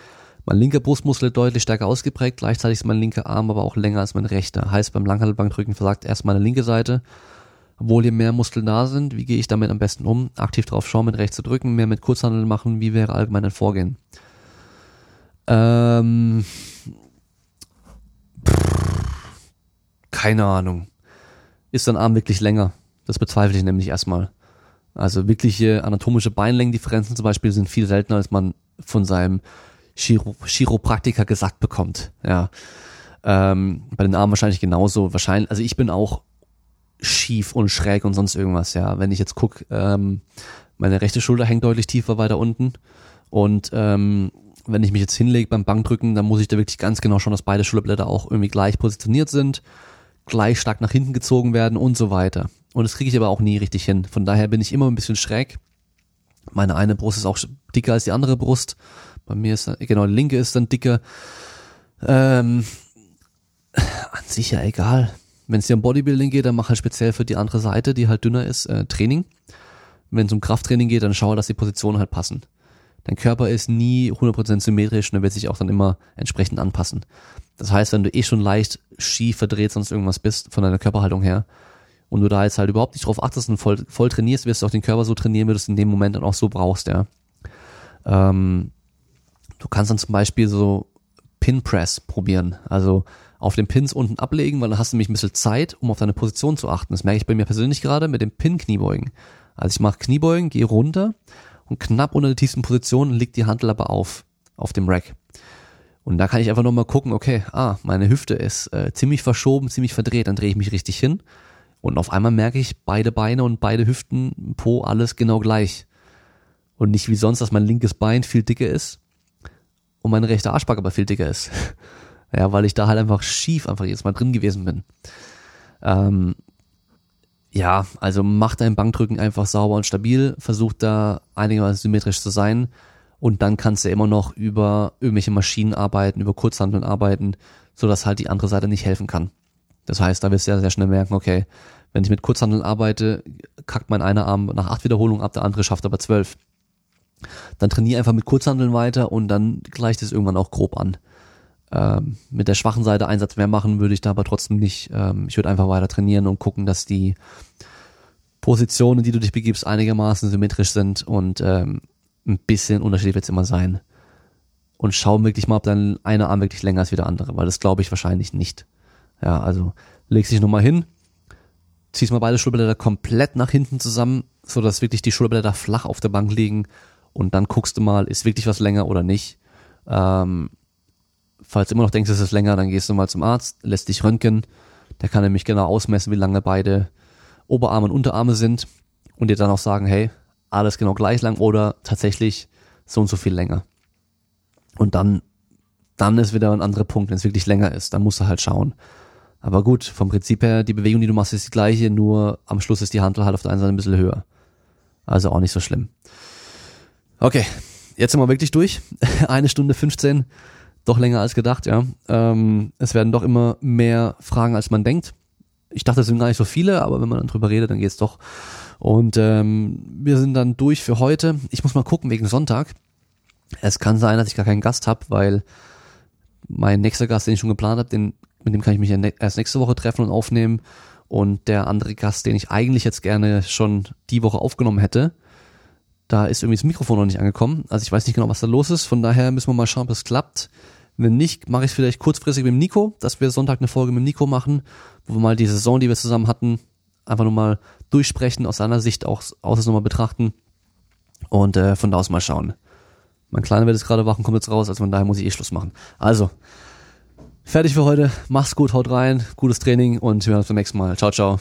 Mein linker Brustmuskel deutlich stärker ausgeprägt, gleichzeitig ist mein linker Arm aber auch länger als mein rechter. Heißt, beim Langhandelbankdrücken versagt erst meine linke Seite, obwohl hier mehr Muskeln da sind. Wie gehe ich damit am besten um? Aktiv drauf schauen, mit rechts zu drücken, mehr mit Kurzhandeln machen. Wie wäre allgemein ein Vorgehen? Ähm, keine Ahnung. Ist dein Arm wirklich länger? Das bezweifle ich nämlich erstmal. Also wirkliche anatomische Beinlängendifferenzen zum Beispiel sind viel seltener, als man von seinem Chiro Chiropraktiker gesagt bekommt. Ja. Ähm, bei den Armen wahrscheinlich genauso. Wahrscheinlich, also ich bin auch schief und schräg und sonst irgendwas, ja. Wenn ich jetzt guck, ähm, meine rechte Schulter hängt deutlich tiefer weiter unten. Und ähm, wenn ich mich jetzt hinlege beim Bankdrücken, dann muss ich da wirklich ganz genau schauen, dass beide Schulterblätter auch irgendwie gleich positioniert sind, gleich stark nach hinten gezogen werden und so weiter. Und das kriege ich aber auch nie richtig hin. Von daher bin ich immer ein bisschen schräg. Meine eine Brust ist auch dicker als die andere Brust. Bei mir ist, genau, die linke ist dann dicker. Ähm, an sich ja egal. Wenn es dir um Bodybuilding geht, dann mach halt speziell für die andere Seite, die halt dünner ist, äh, Training. Wenn es um Krafttraining geht, dann schau, dass die Positionen halt passen. Dein Körper ist nie 100% symmetrisch und er wird sich auch dann immer entsprechend anpassen. Das heißt, wenn du eh schon leicht schief verdreht sonst irgendwas bist von deiner Körperhaltung her, und du da jetzt halt überhaupt nicht drauf achtest und voll, voll trainierst, wirst du auch den Körper so trainieren, wie du es in dem Moment dann auch so brauchst, ja. Ähm, du kannst dann zum Beispiel so Pin Press probieren, also auf den Pins unten ablegen, weil dann hast du nämlich ein bisschen Zeit, um auf deine Position zu achten. Das merke ich bei mir persönlich gerade mit dem Pin-Kniebeugen. Also ich mache Kniebeugen, gehe runter und knapp unter der tiefsten Position liegt die Handel aber auf, auf dem Rack. Und da kann ich einfach nochmal gucken, okay, ah, meine Hüfte ist äh, ziemlich verschoben, ziemlich verdreht, dann drehe ich mich richtig hin und auf einmal merke ich, beide Beine und beide Hüften, Po, alles genau gleich. Und nicht wie sonst, dass mein linkes Bein viel dicker ist und mein rechter Arschback aber viel dicker ist. [laughs] ja, weil ich da halt einfach schief einfach jetzt mal drin gewesen bin. Ähm, ja, also mach dein Bankdrücken einfach sauber und stabil, versuch da einigermaßen symmetrisch zu sein und dann kannst du immer noch über irgendwelche Maschinen arbeiten, über Kurzhandeln arbeiten, sodass halt die andere Seite nicht helfen kann. Das heißt, da wirst du ja sehr schnell merken, okay, wenn ich mit Kurzhandeln arbeite, kackt mein einer Arm nach acht Wiederholungen ab, der andere schafft aber zwölf. Dann trainiere einfach mit Kurzhandeln weiter und dann gleicht es irgendwann auch grob an. Ähm, mit der schwachen Seite Einsatz mehr machen würde ich da aber trotzdem nicht. Ähm, ich würde einfach weiter trainieren und gucken, dass die Positionen, die du dich begibst, einigermaßen symmetrisch sind und ähm, ein bisschen unterschiedlich wird es immer sein. Und schau wirklich mal, ob dein einer Arm wirklich länger ist wie der andere, weil das glaube ich wahrscheinlich nicht. Ja, also legst dich nochmal hin, ziehst mal beide Schulterblätter komplett nach hinten zusammen, so dass wirklich die Schulterblätter flach auf der Bank liegen und dann guckst du mal, ist wirklich was länger oder nicht. Ähm, falls du immer noch denkst, es ist länger, dann gehst du mal zum Arzt, lässt dich röntgen. Der kann nämlich genau ausmessen, wie lange beide Oberarme und Unterarme sind und dir dann auch sagen, hey, alles genau gleich lang oder tatsächlich so und so viel länger. Und dann, dann ist wieder ein anderer Punkt, wenn es wirklich länger ist, dann musst du halt schauen, aber gut, vom Prinzip her, die Bewegung, die du machst, ist die gleiche, nur am Schluss ist die Handel halt auf der einen Seite ein bisschen höher. Also auch nicht so schlimm. Okay, jetzt sind wir wirklich durch. [laughs] Eine Stunde 15, doch länger als gedacht, ja. Ähm, es werden doch immer mehr Fragen, als man denkt. Ich dachte, es sind gar nicht so viele, aber wenn man dann drüber redet, dann geht's doch. Und ähm, wir sind dann durch für heute. Ich muss mal gucken wegen Sonntag. Es kann sein, dass ich gar keinen Gast habe, weil mein nächster Gast, den ich schon geplant habe, mit dem kann ich mich ja erst nächste Woche treffen und aufnehmen. Und der andere Gast, den ich eigentlich jetzt gerne schon die Woche aufgenommen hätte, da ist irgendwie das Mikrofon noch nicht angekommen. Also ich weiß nicht genau, was da los ist. Von daher müssen wir mal schauen, ob es klappt. Wenn nicht, mache ich vielleicht kurzfristig mit dem Nico, dass wir Sonntag eine Folge mit dem Nico machen, wo wir mal die Saison, die wir zusammen hatten, einfach nur mal durchsprechen, aus seiner Sicht auch aus nochmal betrachten und äh, von da aus mal schauen. Mein Kleiner wird jetzt gerade wach und kommt jetzt raus, also von daher muss ich eh Schluss machen. Also, fertig für heute. Mach's gut, haut rein, gutes Training und wir hören uns beim nächsten Mal. Ciao, ciao.